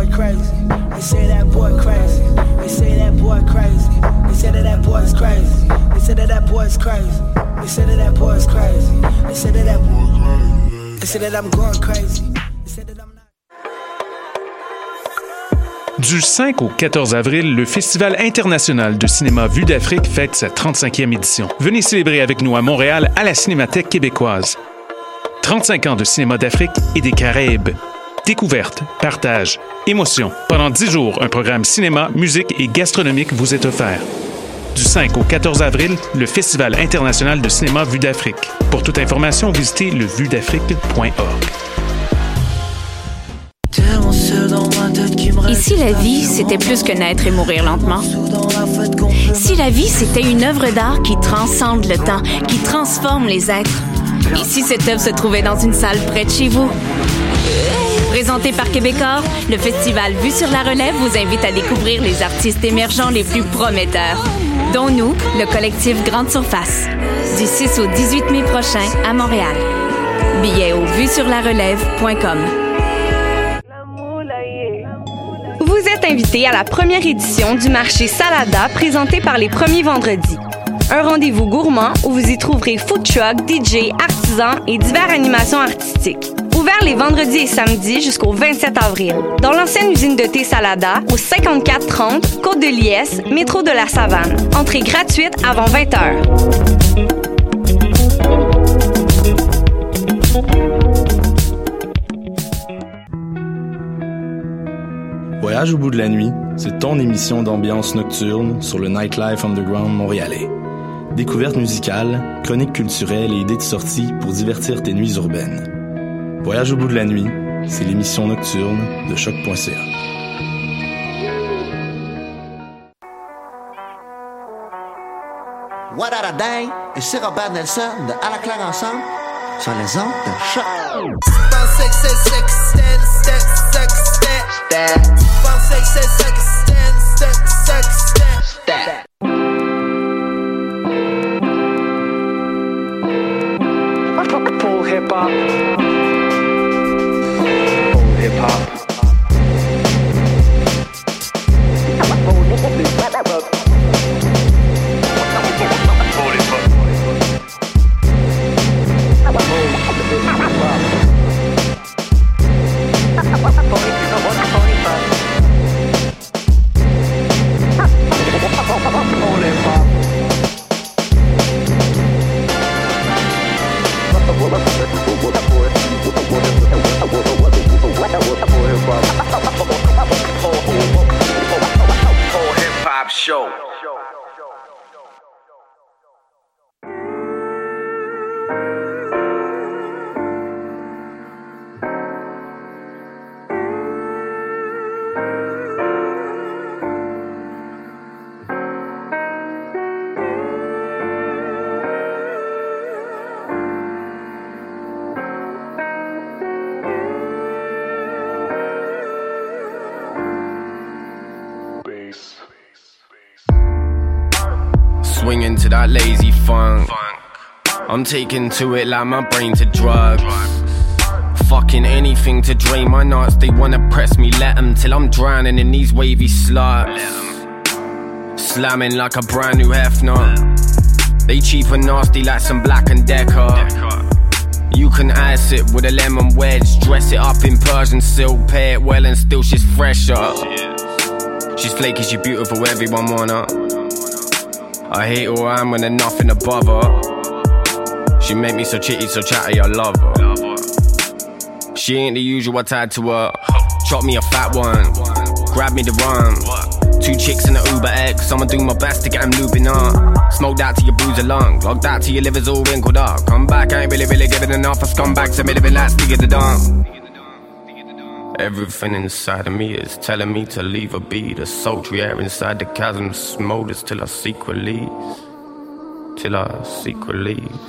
boy crazy. They say that boy crazy. They say that boy crazy. They say that that boy's crazy. They say that that boy's crazy. They say that that boy's crazy. They say that that boy crazy. They say that I'm going crazy. Du 5 au 14 avril, le Festival international de cinéma Vue d'Afrique fête sa 35e édition. Venez célébrer avec nous à Montréal à la Cinémathèque québécoise. 35 ans de cinéma d'Afrique et des Caraïbes. Découverte, partage, émotion. Pendant 10 jours, un programme cinéma, musique et gastronomique vous est offert. Du 5 au 14 avril, le Festival international de cinéma Vue d'Afrique. Pour toute information, visitez levuedafrique.org. Et si la vie, c'était plus que naître et mourir lentement? Si la vie, c'était une œuvre d'art qui transcende le temps, qui transforme les êtres? Et si cette œuvre se trouvait dans une salle près de chez vous? Présenté par Québecor, le festival Vue sur la Relève vous invite à découvrir les artistes émergents les plus prometteurs, dont nous, le collectif Grande Surface, du 6 au 18 mai prochain à Montréal. Billets au vuesurlarelève.com. Vous êtes invité à la première édition du marché Salada présenté par les premiers vendredis. Un rendez-vous gourmand où vous y trouverez food truck, DJ, artisans et diverses animations artistiques. Ouvert les vendredis et samedis jusqu'au 27 avril. Dans l'ancienne usine de thé Salada, au 5430 Côte de Liesse, métro de la Savane. Entrée gratuite avant 20 h. Voyage au bout de la nuit, c'est ton émission d'ambiance nocturne sur le Nightlife Underground montréalais. Découvertes musicales, chroniques culturelles et idées de sortie pour divertir tes nuits urbaines. Voyage au bout de la nuit, c'est l'émission nocturne de choc.ca. What a Day et c'est Robert Nelson de À la claire ensemble sur les ondes de choc. Full show. That lazy funk. I'm taking to it like my brain to drugs. Fucking anything to drain my nuts. They wanna press me, let 'em till I'm drowning in these wavy sluts. Slamming like a brand new Hefner. They cheap and nasty like some black and decker. You can ice it with a lemon wedge, dress it up in Persian silk, pay it well, and still she's fresher. She's flaky, she's beautiful, everyone wanna. I hate who I am when there's nothing above her. She make me so chitty, so chatty, I love her. She ain't the usual I tied to her. Chop me a fat one, grab me the rum. Two chicks in the Uber X, I'ma do my best to get them looping up. Smoke that till you bruise a lung, log that till your liver's all wrinkled up. Come back, I ain't really, really giving enough. I scumbag to me living that stick at the dump. Everything inside of me is telling me to leave a be. The sultry air inside the chasm smolders till our secret leaves. Till our secret leaves.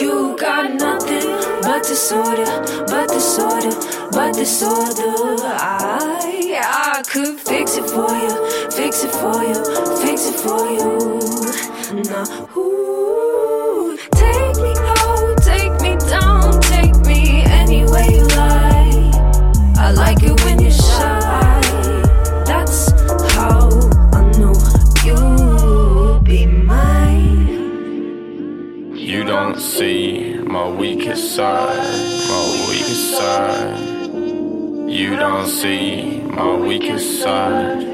You got nothing but disorder, but disorder, but disorder. I, I could fix it for you, fix it for you, fix it for you. Now, ooh, I like it when you're shy. That's how I know you'll be mine. You don't see my weakest side, my weakest side. You don't see my weakest side.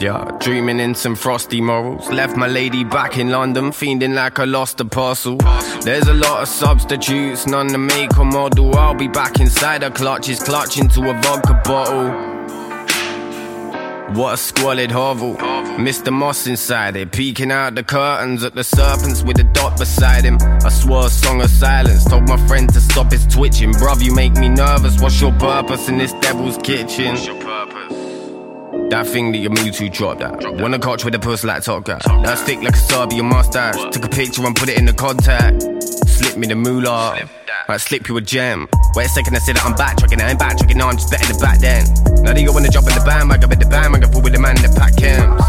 Yeah, dreaming in some frosty morals. Left my lady back in London, fiending like I lost a parcel. There's a lot of substitutes, none to make or model. I'll be back inside her clutches, clutching to a vodka bottle. What a squalid hovel. Mr. Moss inside it, peeking out the curtains at the serpents with a dot beside him. I swore a song of silence, told my friend to stop his twitching. Bruv, you make me nervous. What's your purpose in this devil's kitchen? That thing that your Mewtwo dropped at. Wanna coach with a puss like Top Guy. That stick like a Serbian mustache. Took a picture and put it in the contact. Slip me the moolah. I slip you a gem. Wait a second, I said that I'm backtracking. I ain't backtracking, no, I'm just betting the back then. Now that you wanna jump in the band, I got bet the band, I got fool with the man in the pack camps.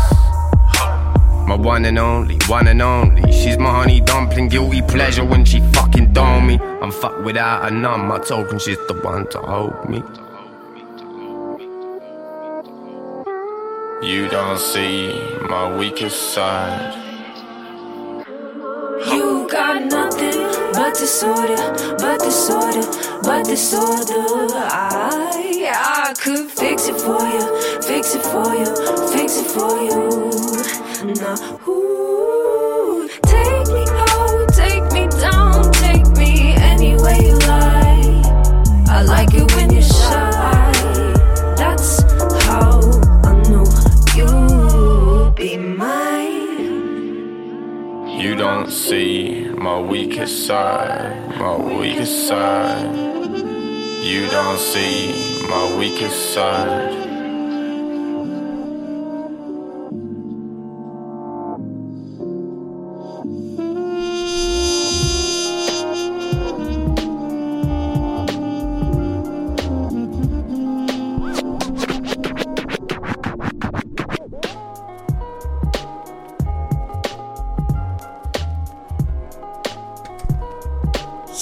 My one and only, one and only. She's my honey dumpling, guilty pleasure when she fucking dome me. I'm fucked without a numb, my token, she's the one to hold me. You don't see my weakest side. You got nothing but disorder, but disorder, but disorder. I, I could fix it for you, fix it for you, fix it for you. Now, ooh, take me out, take me down, take me anywhere you like. I like it You don't see my weakest side, my weakest side. You don't see my weakest side.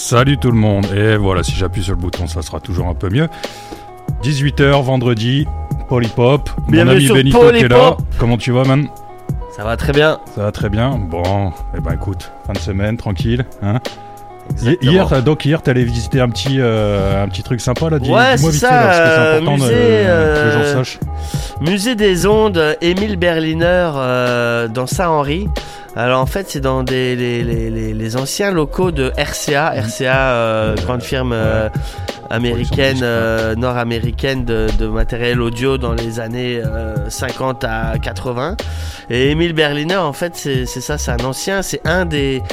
Salut tout le monde, et voilà, si j'appuie sur le bouton, ça sera toujours un peu mieux. 18h, vendredi, Polypop, mon Bienvenue ami Benito est là. Comment tu vas, man? Ça va très bien. Ça va très bien. Bon, eh ben écoute, fin de semaine, tranquille. Hein Exactement. hier, t'as- donc hier, t'allais visiter un petit, euh, un petit truc sympa là. Dis, Ouais, dis-moi c'est ça, là, parce que c'est euh, important de- musée, que les euh, gens sachent. Musée des ondes, Émile Berliner euh, dans Saint-Henri. Alors en fait, c'est dans des, les, les, les, anciens locaux de RCA. RCA, euh, grande firme euh, américaine, euh, nord-américaine de, de matériel audio dans les années euh, 50 à 80. Et Émile Berliner, en fait, c'est ça, c'est un ancien, c'est un des,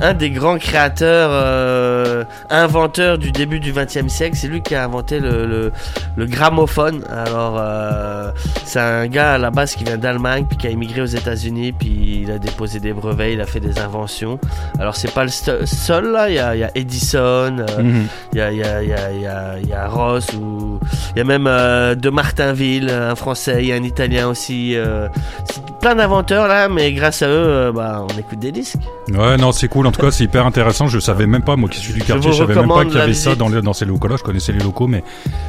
un des grands créateurs, euh, inventeurs du début du XXe siècle. C'est lui qui a inventé le, le, le gramophone. Alors, euh, c'est un gars à la base qui vient d'Allemagne, puis qui a immigré aux États-Unis, puis il a déposé des brevets, il a fait des inventions. Alors, c'est pas le seul là, il y a, y a Edison, euh, Mhm. il y, a, il y, a, il y, a, il y, y a Ross, ou il y a même euh, de Martinville, un français, il y a un italien aussi. euh, plein d'inventeurs là, mais grâce à eux, bah, on écoute des disques. Ouais, non, c'est cool. En tout cas, c'est hyper intéressant. Je savais même pas, moi qui suis du quartier, vous je savais même pas qu'il y avait ça dans, les- dans ces locaux-là. Je connaissais les locaux, mais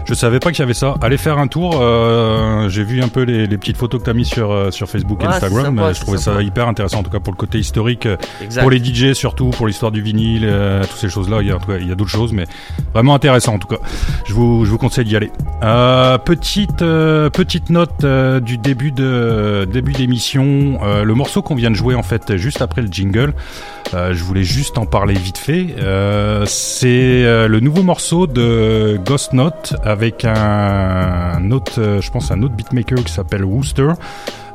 je savais pas qu'il y avait ça. Allez faire un tour. J'ai vu un peu les, les petites photos que t'as mis sur, sur Facebook et Ouais, Instagram. sympa, je trouvais ça hyper intéressant, en tout cas pour le côté historique, euh, Exact. pour les DJ surtout, pour l'histoire du vinyle, euh, toutes ces choses-là. Il y a, il y a d'autres choses, mais vraiment intéressant en tout cas. Je vous, je vous conseille d'y aller. Euh, petite, euh, petite note euh, du début de début d'émission. Euh, le morceau qu'on vient de jouer en fait juste après le jingle. Euh, je voulais juste en parler vite fait. Euh, c'est euh, le nouveau morceau de Ghost Note avec un, un autre, je pense un autre beatmaker qui s'appelle Wooster.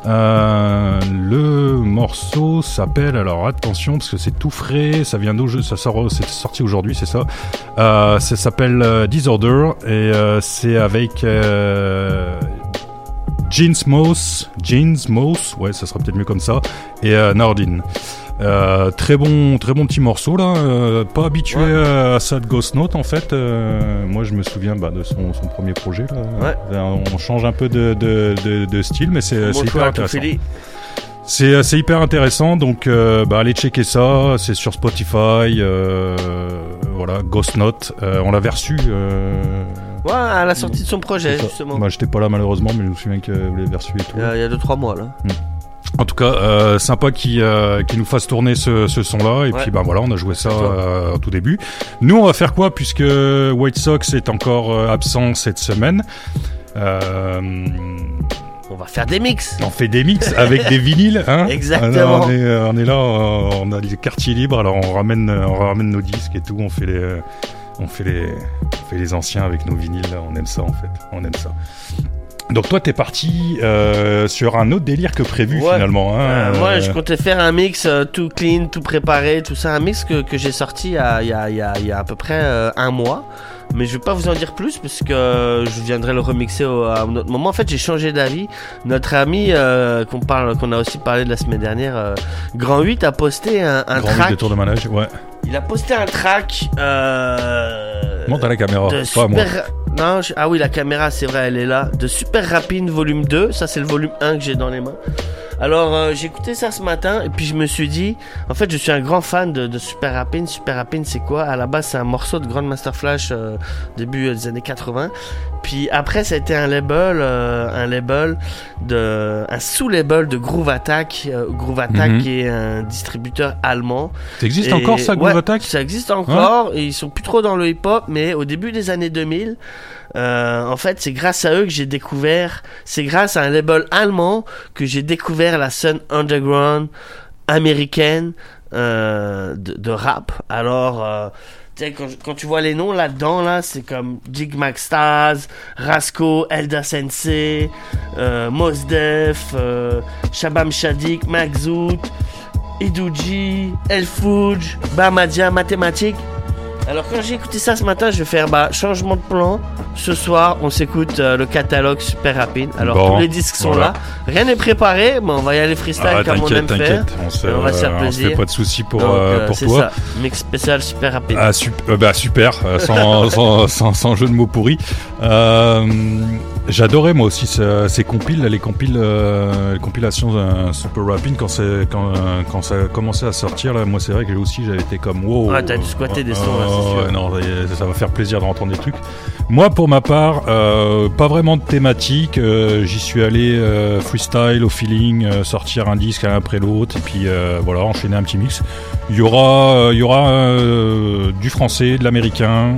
Euh, le morceau s'appelle, alors attention parce que c'est tout frais, ça vient d'où, ça sort, c'est sorti aujourd'hui, c'est ça. Euh, ça s'appelle euh, Disorder et c'est avec Jeans Moss, Jeans Moss, ouais, ça sera peut-être mieux comme ça, et Nardin. Euh, très bon, très bon petit morceau là. euh, pas habitué à ça de Ghost Note en fait. euh, moi, je me souviens bah, de son, son premier projet là. On change un peu de, de, de, de style, mais c'est Bon hyper intéressant. C'est hyper intéressant, donc bah, allez checker ça. C'est sur Spotify. voilà, Ghost Note. On l'avait reçu. Ouais, à la sortie de son projet, justement. Moi, j'étais pas là malheureusement, mais je me souviens que vous l'avez reçu et tout. Il y a- il y a 2-3 mois là. En tout cas, euh, sympa qui euh, qui nous fasse tourner ce, ce son-là. Et Ouais. puis bah voilà, on a joué ça euh, au tout début. Nous, on va faire quoi puisque White Sox est encore euh, absent cette semaine? On va faire des mix. on fait des mix avec des vinyles, hein? Exactement. On, est, on est là, on a les quartiers libres, alors on ramène, on ramène nos disques et tout, on fait les, on fait les, on fait les anciens avec nos vinyles. là. On aime ça en fait, on aime ça. Donc toi, t'es parti euh, sur un autre délire que prévu Ouais. finalement. Hein, Euh, moi, euh, je comptais faire un mix euh, tout clean, tout préparé, tout ça. Un mix que, que j'ai sorti il y a, il y, a, il y, a, il y a à peu près un mois. Mais je vais pas vous en dire plus parce que euh, je viendrai le remixer au, à un autre moment. En fait, j'ai changé d'avis. Notre ami euh, qu'on parle, qu'on a aussi parlé de la semaine dernière, euh, Grand 8 a posté un, un Grand track. de tour de manège, ouais. Il a posté un track. Euh, Monte à la caméra, de moi. super... Non, je- ah oui, la caméra, c'est vrai, elle est là. De Super Rapine volume 2. Ça, c'est le volume 1 que j'ai dans les mains. Alors, euh, j'ai écouté ça ce matin et puis je me suis dit, en fait, je suis un grand fan de, de Super Rapine. Super Rapine, c'est quoi? À la base, c'est un morceau de Grandmaster Flash euh, début euh, des années 80. Puis après, ça a été un label, euh, un label de, un sous-label de Groove Attack. Euh, Groove Attack Mhm. qui est un distributeur allemand. Ça existe Et- encore ça, Groove ouais, Attack? Ça existe encore. Et ils sont plus trop dans le hip-hop, mais au début des années 2000, euh, en fait, c'est grâce à eux que j'ai découvert. C'est grâce à un label allemand que j'ai découvert la scène underground américaine euh, de, rap. Alors. euh, quand, quand tu vois les noms là-dedans, là, c'est comme Jig Mac Stars, Rasco, Elda Sensei, euh, Mos Def, Shabam Shadik, Mac Zoot, Iduji, El Fouj, Bamadia, Mathématiques. Alors quand j'ai écouté ça ce matin, je vais faire bah, changement de plan. Ce soir, on s'écoute euh, le catalogue super rapide. Alors Bon, tous les disques sont voilà. là. Rien n'est préparé, mais on va y aller freestyle Ah, comme on aime faire. on se, Et on va se faire euh, on se plaisir. fait pas de soucis pour, Donc, euh, euh, pour toi. ça. Mix spécial super rapide. Ah, sup- euh, bah, super, sans, sans, sans, sans jeu de mots pourris. Euh, J'adorais moi aussi ce- ces compiles, les compiles, les compilations Super Rapping quand, quand, quand ça a commencé à sortir. Là, moi, c'est vrai que aussi j'avais été comme wow. Ouais, t'as dû squatter des sons, là, ouais, non, ça, va faire plaisir d'entendre des trucs. Moi, pour ma part, euh, pas vraiment de thématique. euh, J'y suis allé euh, freestyle, au feeling, sortir un disque l'un après l'autre, et puis voilà, enchaîner un petit mix. Il y aura, il y aura du français, de l'américain,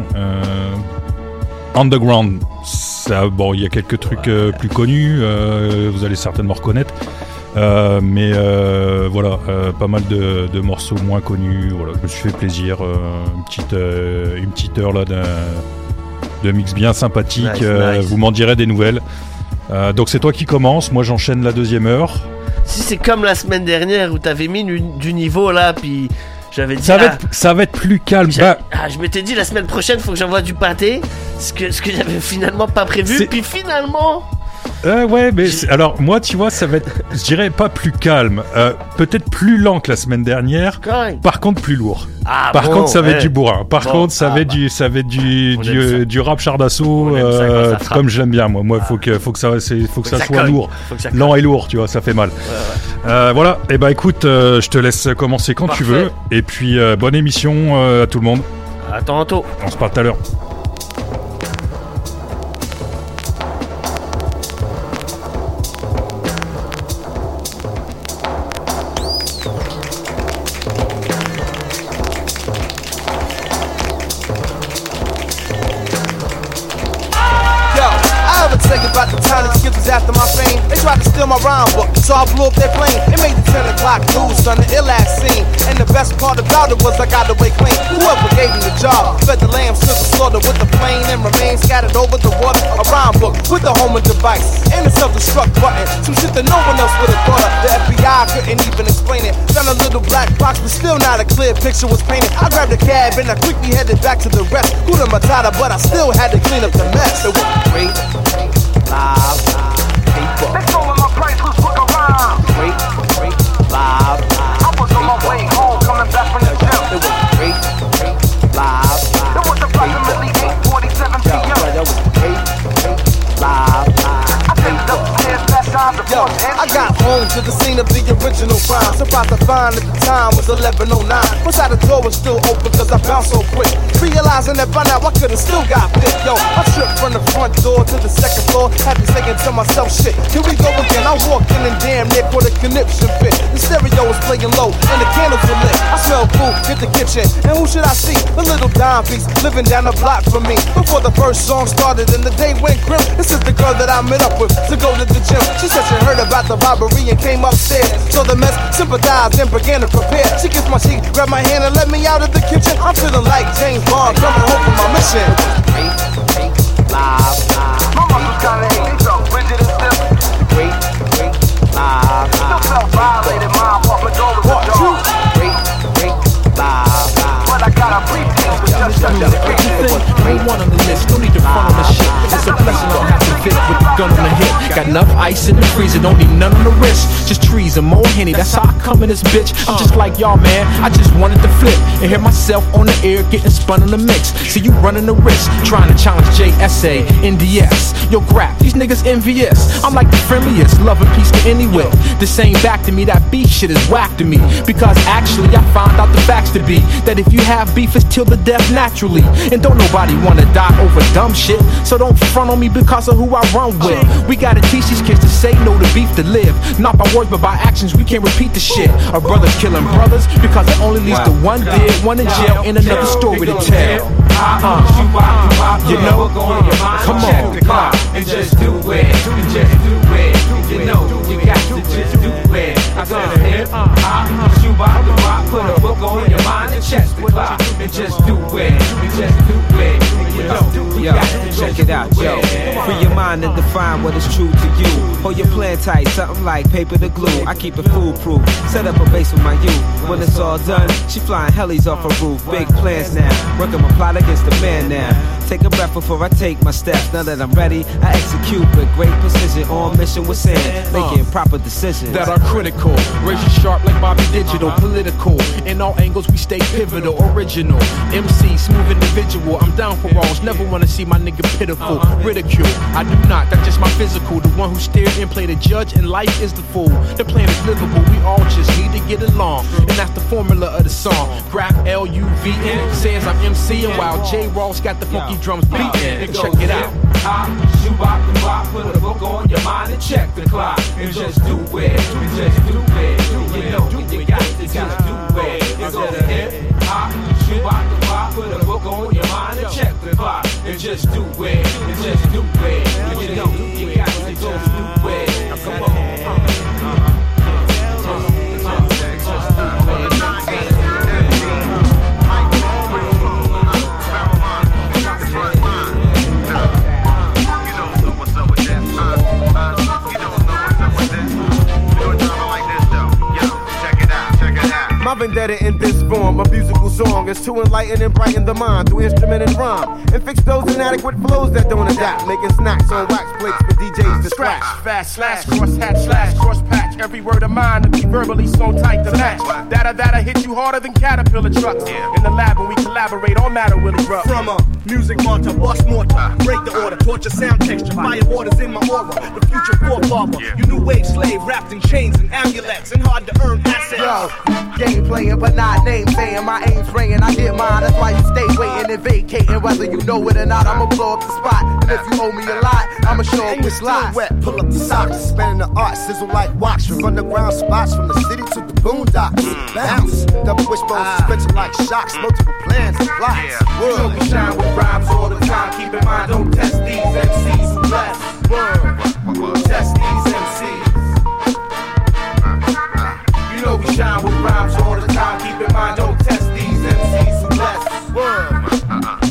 underground. Ça, bon, il y a quelques trucs plus connus, vous allez certainement reconnaître. Euh, mais euh, voilà, euh, pas mal de, de morceaux moins connus. Voilà, je me suis fait plaisir. une petite, une petite heure là d'un de mix bien sympathique. Nice, nice. Vous m'en direz des nouvelles. Donc c'est toi qui commence. Moi j'enchaîne la deuxième heure. Si c'est comme la semaine dernière où t'avais mis du, du niveau là, puis j'avais dit. Ça va ah, être, ça va être plus calme. Bah, ah, je m'étais dit la semaine prochaine, faut que j'envoie du pâté. Ce que, ce que j'avais finalement pas prévu. Puis finalement. Euh, ouais, mais alors moi, tu vois, ça va être, je dirais pas plus calme, euh, peut-être plus lent que la semaine dernière. Par contre, plus lourd. Ah, Par bon, contre, ça va être ouais. du bourrin. Par Bon, contre, ça ah, va être bah. du, ça va être du, On du, ça. euh, du rap char d'assaut, On aime ça quand euh, comme je l'aime bien. Moi, moi, faut que, faut que ça, c'est, faut que ça, ça soit cogne. lourd, Faut ça lent et lourd, tu vois, ça fait mal. Euh, voilà. Et bah, écoute, euh, je te laisse commencer quand tu veux. Et puis, bonne émission à tout le monde. À tantôt. On se parle tout à l'heure. With a device and a self destruct button. Some shit that no one else would have thought of. The FBI couldn't even explain it. Found a little black box, but still not a clear picture was painted. I grabbed a cab and I quickly headed back to the rest. Guna Matata, but I still had to clean up the mess. It was great, live, paper. They told my priceless book of rhymes. Great, to the of the original rhyme. Surprised to find at the time was 1109. Once out the door was still open cause I bounced so quick. Realizing that by now I could've still got bit. Yo, I tripped from the front door to the second floor. Had me saying to myself, shit, here we go again. I walked in and damn near caught a conniption fit. The stereo was playing low and the candles were lit. I smell food, hit the kitchen. And who should I see? A little dime piece living down the block from me. Before the first song started and the day went grim. This is the girl that I met up with to go to the gym. She said she heard about the robbery and came upstairs. So the mess sympathized and began to prepare. She gets my seat, grabbed my hand and let me out of the kitchen. I'm feeling like James Bond coming home from my mission. Live, live. My muscles kinda ache, so rigid and stiff. Great, great, live, Still self-violated, my apartment door was ajar. Great, great, live, But I got a briefcase with just such a Everything one on the list, no need to front on shit. It's a blessing don't have to fit with the gun on the hip. Got enough ice in the freezer, don't need none on the wrist. Just trees and more henny, that's how I come in this bitch. I'm just like y'all, man. I just wanted to flip and hear myself on the air getting spun in the mix. See you running the risk, trying to challenge JSA, NDS. Yo, crap, these niggas envious. I'm like the friendliest, love and peace to anywhere. This ain't back to me, that beef shit is whack to me. Because actually, I found out the facts to be that if you have beef, it's till the death naturally. And don't nobody wanna die over dumb shit. So don't front on me because of who I run with. We gotta teach these kids to say no to beef to live. Not by words, but by actions. We can't repeat the shit. Our brothers killing brothers because it only leads to one dead, one in jail, and another story to tell. Uh, you know, come on. and just do it, just do it. You know, you got to just do it. I said hip hop, shoot by the rock, put a book on your mind and chest the clock, and just do it, and just do it. You know, you Yo, check it out, yo. Free your mind and define what is true to you. Hold your plan tight, something like paper to glue. I keep it foolproof. Set up a base with my youth. When it's all done, she flying helis off her roof. Big plans now. Working my plot against the man now. Take a breath before I take my steps. Now that I'm ready, I execute with great precision. On mission with sand, making proper decisions. that are critical. Razor sharp like Bobby Digital, political. In all angles, we stay pivotal, original. MC, smooth individual. I'm down for alls, never wanna see my nigga pitiful. Ridicule, I do not, that's just my physical. The one who stared and played a judge, and life is the fool. The plan is livable, we all just need to get along. And that's the formula of the song. Graph L U V N says I'm MC, and while J Ross got the funky drums beating. And check it out. Hop, shoot bop the rock, put a book on your mind and check the clock, and just do it, and just do it. You know, you got to just do it. It's a hip hop, shoot bop the rock, put a book on your mind and check the clock, and just do it, and just do it. You know, you got vendetta in this form, a musical song is to enlighten and brighten the mind through instrument and rhyme, and fix those inadequate flows that don't adapt, making snacks on wax plates for DJs to Scratch, fast slash, cross hatch slash, cross patch. Every word of mine to be verbally so tight to match. Data that'll hit you harder than caterpillar trucks. In the lab when we collaborate, all matter really rough. From a music monster, bust mortar, break the order, torture sound texture, fire waters in my aura. The future forefather, you new wave slave wrapped in chains and amulets and hard to earn assets. Yo, game playing, but not name saying. My aim's praying, I get mine. That's why you stay waiting and vacating. Whether you know it or not, I'ma blow up the spot. And if you owe me a lot, I'ma show up with lies. wet, pull up the socks, spinning the art, sizzle like wax from underground spots from the city to the boondocks. Mm. Bounce, double wishbone ah. suspension like shocks, multiple plans and plots. You know we shine with rhymes all the time. Keep in mind, don't test these MCs who. Word. Test these MCs. Shine with rhymes all the time. Keep in mind, don't test these MCs left. Word.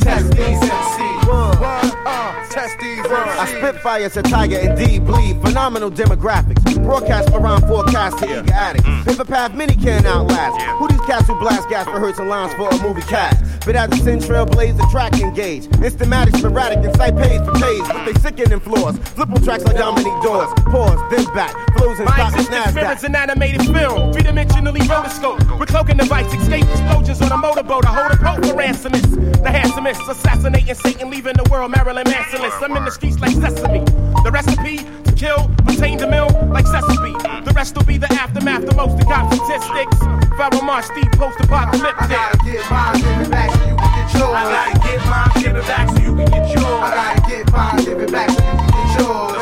Test these MCs. Word. Uh, test these I spit fire tiger, indeed bleed. Phenomenal demographics. Broadcast rhyme forecast to eager addicts. Paper path many can outlast. Who these cats who blast gas for hurts and lines for a movie cast? But as a sin trail blaze, the track engage. Instamatic, sporadic, and sight pays for pays. But they sickening floors. Flip on tracks like Dominique Doors. Pause, then back. Flows and My existence mirrors an animated film, three dimensionally rotoscope. We're cloaking device, escape explosions on a motorboat. I hold a pope for ransomist. The handsomest, assassinating Satan, leaving the world Marilyn Mansonless. I'm in the streets like Sesame. The recipe to kill, obtain the mill like Sesame. The rest will be the aftermath, the most of statistics. Pharoah Steve post apocalyptic. I gotta get mine, give it back so you can get yours. I gotta get mine, give it back so you can get yours. I gotta get mine, give it back so you can get yours.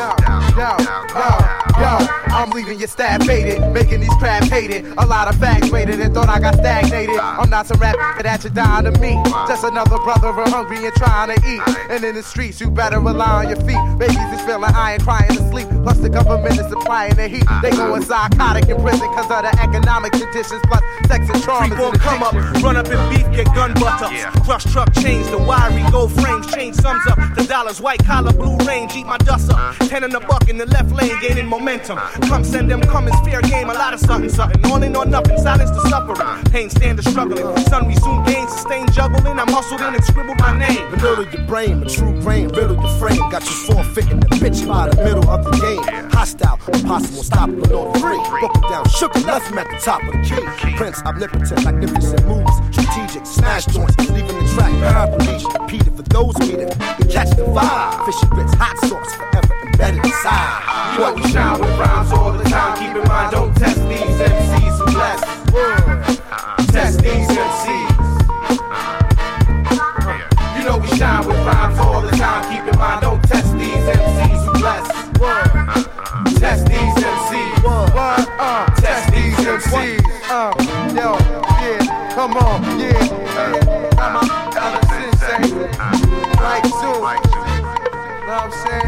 Yo, yo, yo, I'm leaving your staff faded, making these crabs hated. A lot of fags waited and thought I got stagnated. I'm not some rap that you dying to meet. Just another brother real hungry and trying to eat. And in the streets, you better rely on your feet. Babies is feeling iron, crying to sleep. Plus the government is supplying the heat. They going psychotic in prison because of the economic conditions. Plus sex and trauma. Three, four, come up, run up in beef, get gun butter. Crush truck chains, the wiry gold frames, change sums up. The dollars, white collar, blue range, eat my dust up. Ten in the buck in the left lane, gaining momentum. Come send them comings, fair game, a lot of something, something. On and on, nothing, silence the suffering. Pain stand the struggling. Sun resume gain, sustain juggling. I'm hustled in and scribbled my name. The middle of your brain, a true grain, riddle your frame. Got you forfeiting the bitch by the middle of the game. Hostile, impossible, stoppable, on the free. Broke it down, shook it, left him at the top of the key. Prince, omnipotent, magnificent moves, strategic, smash joints, leaving the track, paraplegic. Repeated for those need. Catch the vibe, fishy grits, hot sauce, forever embedded inside. You know we shine with rhymes all the time. Keep in mind, don't test these MCs who less. Test these MCs. You know we shine with rhymes all the time. Keep in mind, don't test these MCs who less. Test these MCs. Uh, Test these MCs. Uh, yo, yeah, come on, yeah, yeah. I'm a, I'm a sensei. Mike Zoo. Know what I'm saying?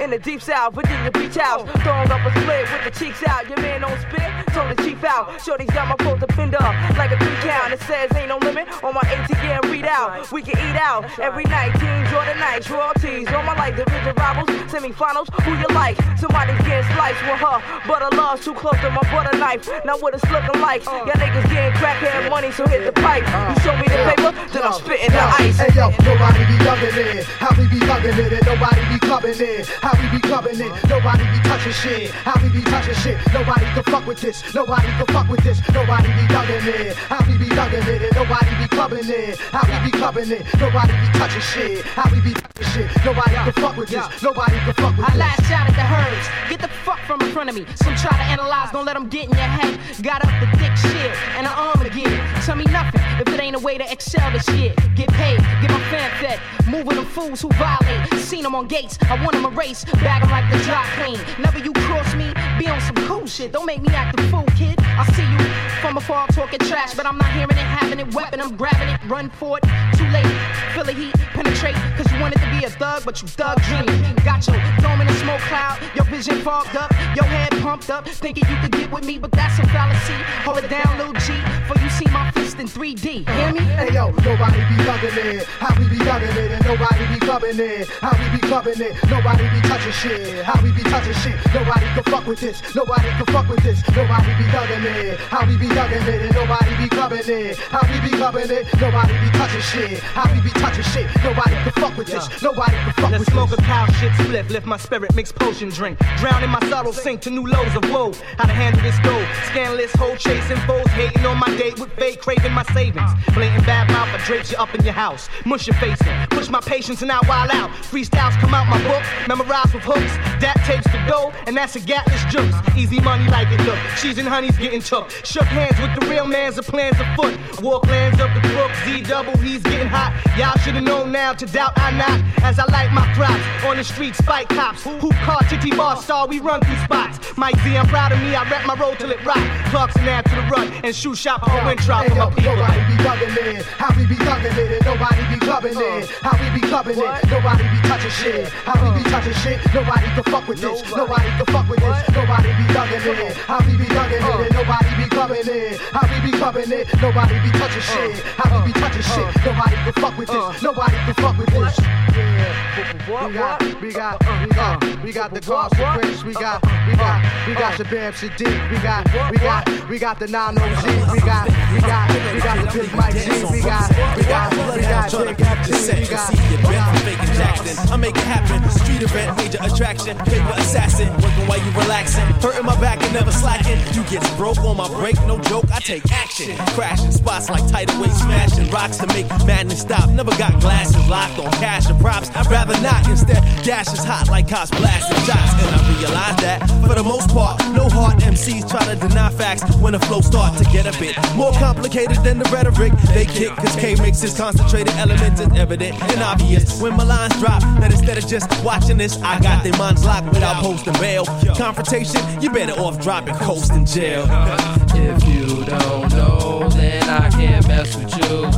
in the deep south, Virginia Beach House. Throwing up a split with the cheeks out. Your man don't spit, told the chief out. Shorty's got my to pinned up like a three count. It says ain't no limit on my ATM readout. We can eat out every night, teams or the nights, royalties. All my life, division rivals, semifinals. Who you like? Somebody's getting sliced with her, but her love's too close to my butter knife. Now what it's looking like? Uh. Y'all niggas getting crackhead money, so hit the pipe. Uh. You show me the paper, then I'm spitting the ice. Hey yo, nobody be loving it. How we be loving it and nobody be clubbing it. How we be clubbing it, nobody be touching shit. How we be touching shit, nobody can fuck with this. Nobody can fuck with this. Nobody be loving it. How we be loving it and nobody be clubbing it. How we be clubbing it, nobody be touching shit. How we be touching shit, nobody can fuck with this. Nobody can fuck with I this. lash out at the herds. Get the fuck from in front of me. Some try to analyze, don't let them get in your head. Got up the thick shit and an arm again. Tell me nothing if it ain't a way to excel this shit. Get paid, get my fan fed. Moving them fools who violate. Seen them on gates, I want them erased. Bag them like the dry clean. Never you cross me, be on some cool shit. Don't make me act a fool, kid. I see you from afar talking trash, but I'm not hearing it, having it, weapon. I'm grabbing it, run for it. Too late, feel the heat, penetrate. Cause you wanted to be a thug, but you thug dream. Got your dome in a smoke cloud, your vision fogged up, your head pumped up, thinking you could get with me, but that's a fallacy. Hold it down, little G, for you see my fist in 3D. Hear me? Hey yo, nobody be loving it. How we be loving it and nobody be clubbing it. How we be clubbing it, nobody be touching shit. How we be touching shit, nobody can fuck with this. Nobody can fuck with this. Nobody be loving it. How we be loving it and nobody be clubbing it. How we be clubbing it, nobody be touching shit. How we be touching shit, nobody can fuck with this. Nobody can fuck Let's with smoke this. a cow shit split, lift my spirit, mix potion drink. Drown in my sorrow, sink to new lows of woe. How to handle this dough? Scandalous hoe chasing foes, hating on my date with fake, craving my savings. Blatant bad mouth, I drapes you up in your house. Mush your face in, push my patience and now wild out. Freestyles come out my book, memorized with hooks. That tapes the dough, and that's a gatless jokes. Easy money like it look. Cheese and honey's getting took. Shook hands with the real man's of plans afoot. Walk lands up the crook, Z double, he's getting hot. Y'all should've known now to doubt I not. As I light my crops on the streets, fight cops. Who car, titty bar star, we run through spots. Mike Z, I'm proud of me, I rap my road till it rock. Clarkson out to the rut, and shoe shop for wind Hey, yo, nobody be thugging it. How we be thugging it. And nobody be clubbing it. How we be clubbing it, nobody be touching shit. How we be touching shit, nobody can fuck with this. Nobody. Can fuck with this. Nobody be thugging it. How we be thugging it. And nobody be clubbing it. How we be clubbing it, nobody be touching shit. How we be touching shit, nobody can fuck with this. Nobody can fuck with this. Yeah. We got, we got, we got, we got the Carson British. We got, we got, we got Shabaam Sahdeeq. We got, we got, we got the 9OZ. We got, we got, we got the Big Mike G. We got, we got, we got. We got, we got. faking Jackson. I make it happen. Street event, major attraction. Paper assassin, working while you relaxing. Hurting my back and never slacking. You get broke on my break, no joke. I take action. Crashing spots like tidal wave smashing. Rocks to make madness stop. Never got glasses locked on cash and props. I'd rather not. Instead, dash is hot like cops blasting shots. And I realize that for the most part, no hard MCs try to deny facts when the flow start to get a bit more complicated than the rhetoric they kick. Cause K makes his concentrated elements is evident and obvious. When my lines drop, that instead of just watching this, I got their minds locked without posting bail. Confrontation, you better off dropping coast in jail. If you don't know, then I can't mess with you.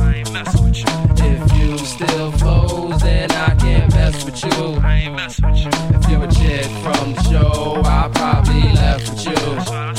If you still flows, then I can't mess with you. If you a chick from the show, I probably left with you.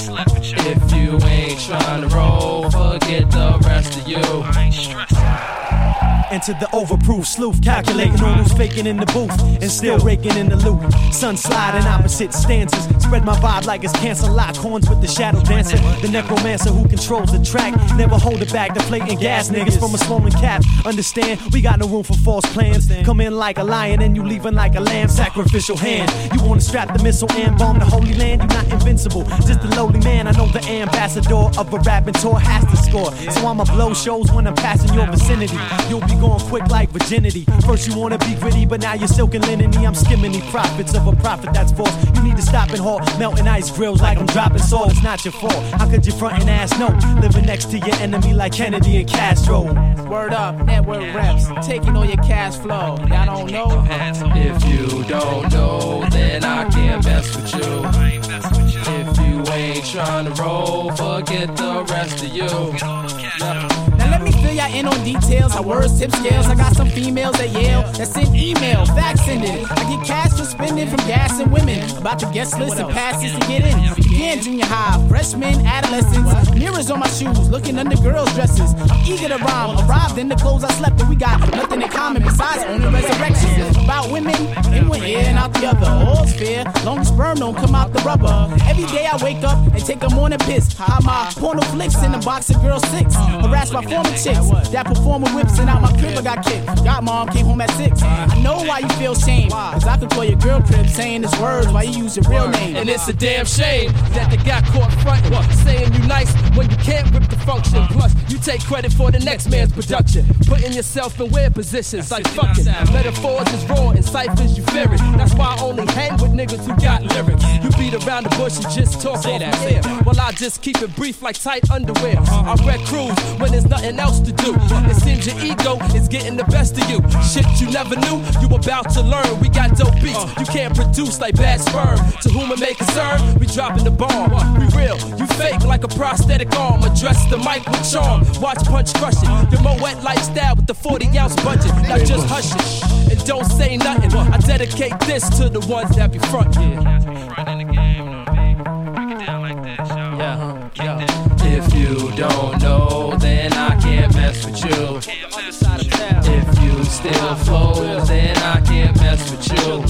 You ain't trying to roll, forget the rest of you. Into the overproof sleuth, calculating on who's faking in the booth and still raking in the loop. Sun sliding opposite stances, spread my vibe like it's cancer. Lock horns with the shadow dancer, the necromancer who controls the track. Never hold it back, deflating gas niggas from a swollen cap. Understand, we got no room for false plans. Come in like a lion and you leaving like a lamb. Sacrificial hand. You wanna strap the missile and bomb the holy land? You're not invincible, just a lowly man. I know the ambassador of a rapping tour has to score. So I'ma blow shows when I'm passing your vicinity. You'll be going quick like virginity. First you wanna be gritty, but now you're silking lineny. I'm skimming the profits of a profit that's false. You need to stop and halt, melting ice grills like I'm dropping salt. It's not your fault. How could you front and ass no? Living next to your enemy like Kennedy and Castro. Word up, network reps, taking all your cash flow. Y'all don't know? If you don't know, then I can't mess with you. If you ain't trying to roll, forget the rest of you. Fill y'all in on details, I words tip scales. I got some females at Yale that send email, fax sending. I get cash for spending from gas and women. About the guest list and passes to get in. Began junior high, freshmen, adolescents. Mirrors on my shoes, looking under girls' dresses. I'm eager to rhyme, arrived in the clothes I slept in. We got nothing in common besides owning resurrections. About women, in one ear and out the other. All's fair, long as sperm don't come out the rubber. Every day I wake up and take a morning piss. Hide my porno flicks in a box of girl six. Harass my former chicks that performer whips and out my crib I got kicked. Got mom, came home at six. I know why you feel shame. Cause I can call your girl crib saying this words while you use your real name. And it's a damn shame that they got caught frontin', saying you nice when you can't rip the function. Uh. Plus, you take credit for the next man's production, putting yourself in weird positions like fucking. Metaphors is raw and ciphers you fear it. That's why I only hang with niggas who got lyrics. You beat around the bush and just talk off the air. Well, I just keep it brief like tight underwear. Uh-huh. I wreck crews when there's nothing else to do. It seems your ego is getting the best of you. Shit you never knew, you about to learn. We got dope beats, you can't produce like bad sperm. To whom it may concern, we dropping the bomb. We real, you fake like a prosthetic arm. Address the mic with charm. Watch punch crush it. Your Moet lifestyle with the 40 ounce budget. Now just hush it and don't say nothing. I dedicate this to the ones that be front. If you don't know, then I can't mess with you. If you still flow, then I can't mess with you.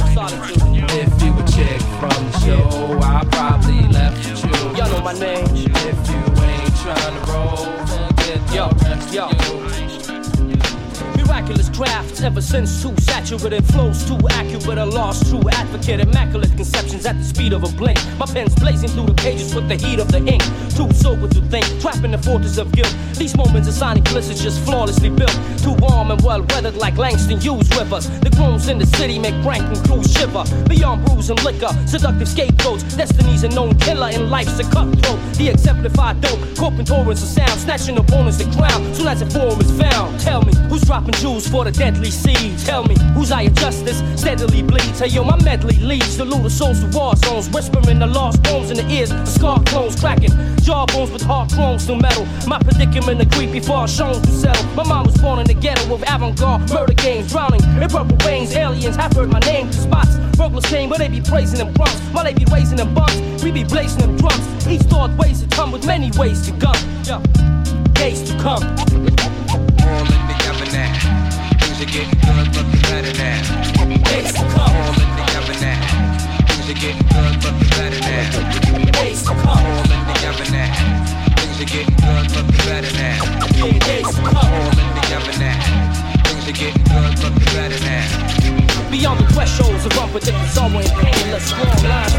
If you a chick from the show, I probably left with you. Y'all know my name. If you ain't trying to roll, forget the Yo, rest yo. of you. Miraculous crafts, ever since too saturated, flows too accurate, a lost true advocate, immaculate conceptions at the speed of a blink. My pen's blazing through the pages with the heat of the ink. Too sober to think, trapped in the fortress of guilt. These moments of sonic bliss is just flawlessly built. Too warm and well weathered like Langston Hughes rivers. The grooms in the city make rank and crews shiver. Beyond brews and liquor, seductive scapegoats. Destiny's a known killer and life's a cutthroat. The exemplified dope, corping torrents of sound, snatching opponents the crown. Soon as a form is found, tell me who's dropping jewels for the deadly seeds. Tell me, whose eye of justice steadily bleeds? Hey yo, my medley leads the looter souls to war zones, whispering the lost bones in the ears, the scar clones cracking, jawbones with hard chromes to metal. My predicament agreed before shown to settle. My mom was born in the ghetto with avant-garde murder games, drowning in purple veins. Aliens have heard my name to spots. Burglars came, but they be praising them drums. While they be raising them bumps, we be blazing them drums. Each thought ways to come with many ways to go. Yeah. Days to come. Getting good, looking better now. Days come. All in together now. Things are getting good, looking better now. Days come. All in together now. Things are getting good, looking better now. Days come. All in together now. Things are getting good, looking better now. Beyond the thresholds of unpredictable sorrow and pain, let's strong lines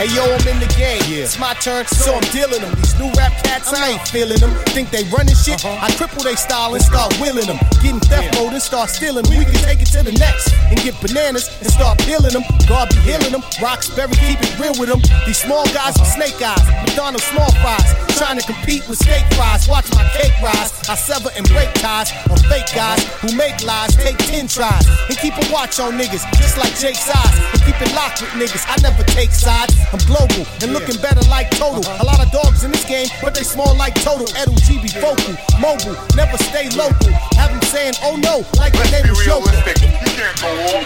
Hey yo, I'm in the game. Yeah. It's my turn, so I'm dealing them. These new rap cats, I ain't feeling them. Think they running shit? Uh-huh. I cripple they style and start wheeling them. Getting theft mode and start stealing them. We can take it to the next and get bananas and start peeling them. God be healing them. Roxbury, keep it real with them. These small guys with uh-huh. snake eyes, McDonald's small fries. Trying to compete with steak fries. Watch my cake rise. I sever and break ties of fake guys who make lies, take 10 tries. And keep a watch on niggas, just like Jake's eyes. And keep it locked with niggas. I never take sides. I'm global and looking better like total. A lot of dogs in this game, but they small like total. Edu GB vocal, mobile, never stay local. Have them saying, oh no, like the name was Joker. You can't go on.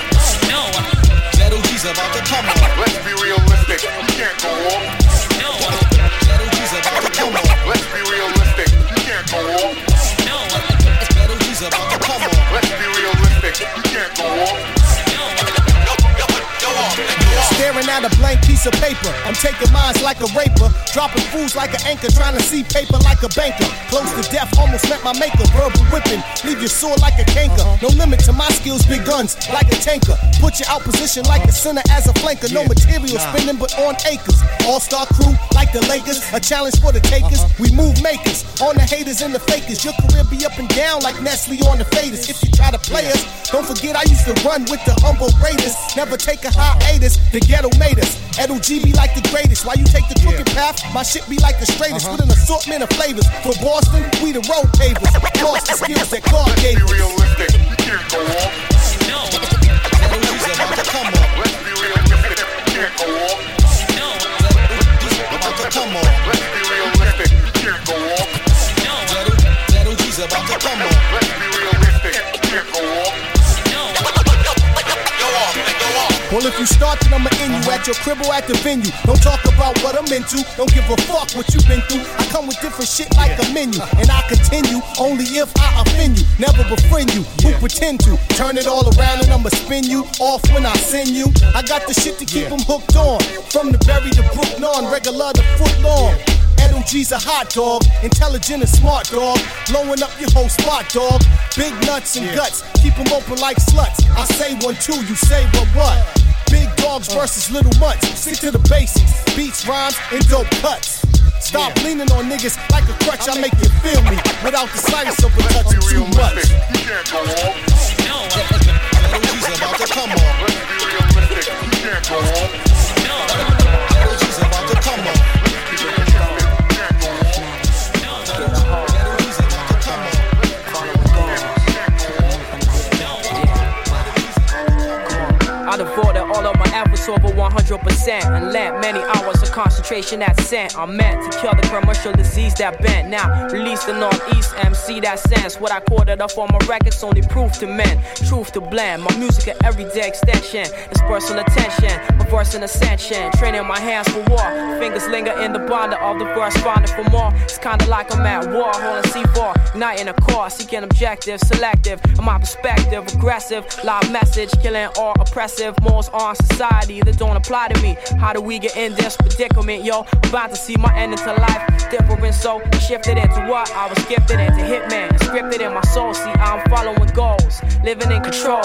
No. Little G's about to come on. Let's be realistic. You can't go on. No. Little G's about to come on. Let's be realistic. You can't go on. No. Little G's about to come on. Let's be realistic. You can't go on. Staring at a blank piece of paper. I'm taking mines like a raper. Dropping fools like an anchor. Trying to see paper like a banker. Close to death, almost met my maker. Verbal whipping. Leave your sword like a canker. No limit to my skills, big guns like a tanker. Put you out position like a center as a flanker. No material spending, but on acres. All star crew like the Lakers. A challenge for the takers. Uh-huh. We move makers. On the haters and the fakers. Your career be up and down like Nestle on the faders. If you try to play us, don't forget I used to run with the humble raiders. Never take a hiatus. The ghetto made us. Edu G be like the greatest. Why you take the crooked path? My shit be like the straightest. Uh-huh. With an assortment of flavors. For Boston, we the road pavers. Lost the skills that God gave Be us. realistic. You can't go on. No. About to come on. Let's be realistic. You can't go on. No. About to come on. Let's be realistic. You can't go on. No. Little G's about to come on. Well, if you start, then I'ma end you at your crib or at the venue. Don't talk about what I'm into. Don't give a fuck what you've been through. I come with different shit like a menu, and I continue only if I offend you. Never befriend you. Who pretend to turn it all around and I'ma spin you off when I send you. I got the shit to keep them hooked on. From the berry to Brook Lawn, regular to foot long. Edu G's a hot dog, intelligent and smart dog, blowing up your whole spot, dog. Big nuts and guts, keep them open like sluts. I say one, two, you say what, what? Big dogs versus little mutts. Stick to the basics, beats, rhymes, and dope cuts. Stop leaning on niggas like a crutch. I make you feel me without the slightest of a touch Be of too much. realistic. You can't go on. No. Little G's about to come on. Let's be realistic. You can't go on. No. Little G's about to come on. Over 100% and lent many hours of concentration that sent. I'm meant to kill the commercial disease that bent. Now, release the Northeast MC that sense. What I quoted up on my records only proof to men. Truth to blend. My music an everyday extension. It's personal attention. An ascension. Training my hands for war. Fingers linger in the bonder of the verse. Finding for more. It's kinda like I'm at war. Holding C4. Igniting a core. Seeking objective. Selective. In my perspective. Aggressive. Loud message. Killing all oppressive. Morals on society that don't apply to me. How do we get in this predicament, yo? I'm about to see my end into life. Different so shifted into what? I was gifted into hitman. Scripted in my soul. See, I'm following goals. Living in control.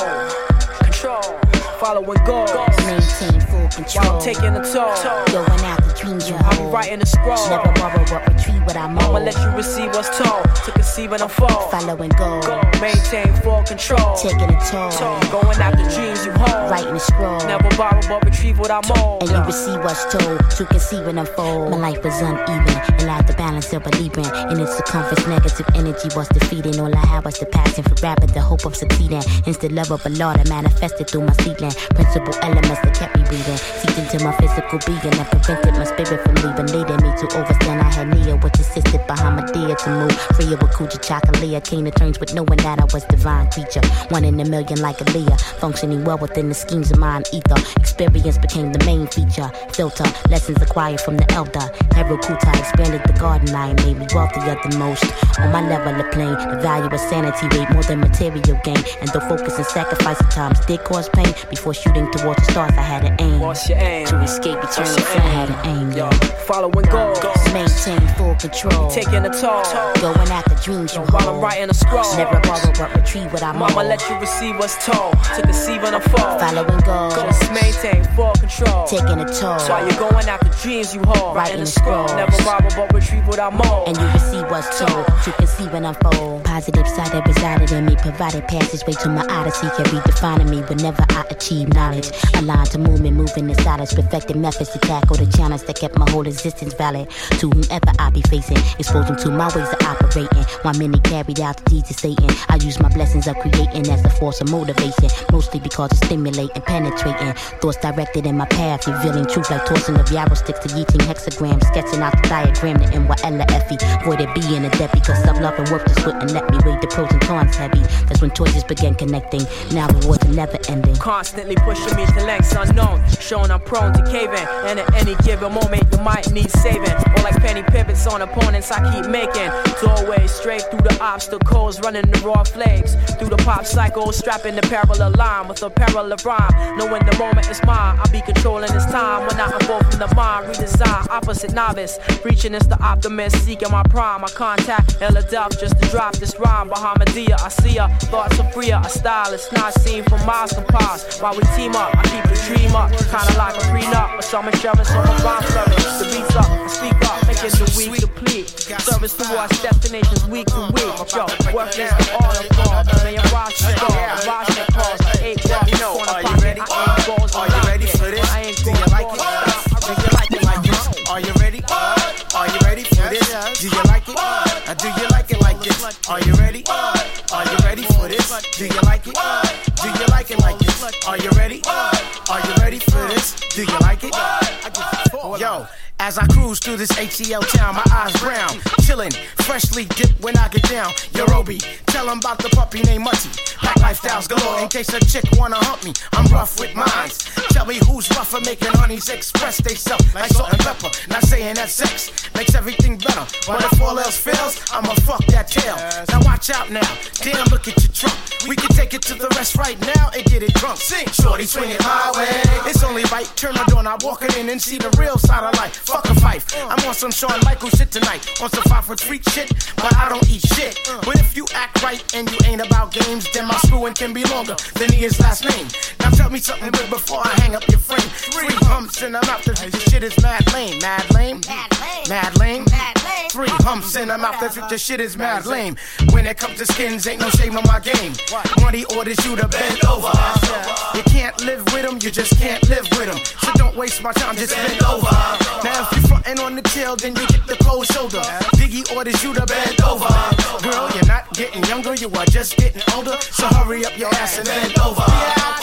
Control. Following goals. Maintain full control. While I'm taking a toll. Going out the dreams you I'm writing a scroll. Never borrow or retrieve what I'm on. I'ma let you receive what's told. To conceive and unfold. Following goal. Maintain full control. Taking a toll. Going after dreams you hold. Writing a scroll. Never borrow but retrieve what I'm owed. And you receive what's told to conceive and unfold. My life was uneven and lacked the balance balance of Libran. In its circumference, negative energy was defeating. All I had was the passion for rapping, the hope of succeeding. Instant love of a law that manifested through my seedling. Principal elements that kept me breathing. Seeped into my physical being and prevented my spirit from leaving. Leading me to overstand I had Nia, which assisted behind my dear to move. Free of Kujichagulia. Came to terms with knowing that I was divine creature. One in a million like Aaliyah. Functioning well within the schemes of mind ether. Experience became the main feature. Filter, lessons acquired from the elder. Hero Kuta expanded the garden I made me wealthier than most. On my level of plane, the value of sanity weighed more than material gain. And though focus and sacrifice at times did cause pain, before shooting towards the stars, I had an aim. What's your aim? To escape eternal flame. I had an aim, yo. Following goals. Maintain full control. Taking a toll. Going after dreams you While hold. I'm writing a scroll. Never borrow but retrieve what I Mama mold. let you receive what's told. To conceive and unfold. Following goals. Goals maintain full control. Taking a toll. So while you're going after dreams you hold. Writing a scroll. Never borrow but retrieve what I mold. And you receive what's told to conceive and unfold. Positive side that resided in me, provided passageway to my odyssey, can redefining me whenever I achieve knowledge. Aligned to movement, moving in silence, perfected methods to tackle the challenge that kept my whole existence valid. To whomever I be facing, expose them to my ways of operating. While many carried out the deeds of Satan, I use my blessings of creating as a force of motivation, mostly because it's stimulating, penetrating. Thoughts directed in my path, revealing truth like tossing of yarrow sticks to I Ching hexagrams, sketching out the diagram, the NYLA FE. Voided B in a depth because self love and worth just wouldn't let me weigh the pros and cons heavy. That's when choices began connecting. Now rewards are never ending. Constantly pushing me to lengths unknown. Showing I'm prone to caving. And at any given moment, you might need saving. Or like penny pivots on opponents I keep making. Doorways straight through the obstacles. Running the raw flames. Through the pop cycle. Strapping the parallel line with a parallel rhyme. Knowing the moment is mine. I'll be controlling this time. When I evolve from the mind. Redesign. Opposite novice. Reaching is the optimist. Seeking my prime. I contact Ella Duff just to drop this rhyme. Bahamadia. I see her. Thoughts are freer. A style is not seen from miles can pass. While we team up, I keep the dream up. Kinda like a prenup. Or some insurance on my rhyme service. The beats up, I speak up, making the week complete. Service towards destinations week to week. Yo, working is all involved. May your roster go. Roster calls like eight bucks. You know, are you ready? Are you ready for this? Do you like it? Do you like it like this? Are you ready? Are you ready for this? Do you like it? Do you it? Are you ready? Are you ready for this? Do you like it? Do you like it like this? Are you ready? Are you ready for this? Do you like it? Yo. As I cruise through this ATL town, my eyes brown, chillin', freshly dipped when I get down. Yo, Roby, tell 'em about the puppy named Mutty. Black lifestyles galore. In case a chick wanna hump me, I'm rough with mines. Tell me who's rougher, making honeys express they self like salt and pepper. Not saying that sex makes everything better, but if all else fails, I'ma fuck that tail. Now watch out now, damn, look at your trunk. We can take it to the rest right now and get it drunk. Sing, shorty, swing it my way. It's only right, turn the door, and I walk it in and see the real side of life. Fuck a fife. Uh. I'm on some Shawn Michaels shit tonight. On some five foot freak shit, but I don't eat shit. Uh. But if you act right and you ain't about games, then my screwing can be longer than his last name. Now tell me something good before I hang up your frame. Three humps in the mouth, this shit is mad lame. Mad lame? Mad lame? Three humps in the mouth, that's what this shit is mad lame. When it comes to skins, ain't no shame on my game. Money orders you to bend over. You can't live with them, you just can't live with them. So don't waste my time, just bend over. Now if you frontin' on the tail, then you get the cold shoulder. Diggy orders you to bend over. Girl, you're not getting younger, you are just getting older. So hurry up your ass and bend over.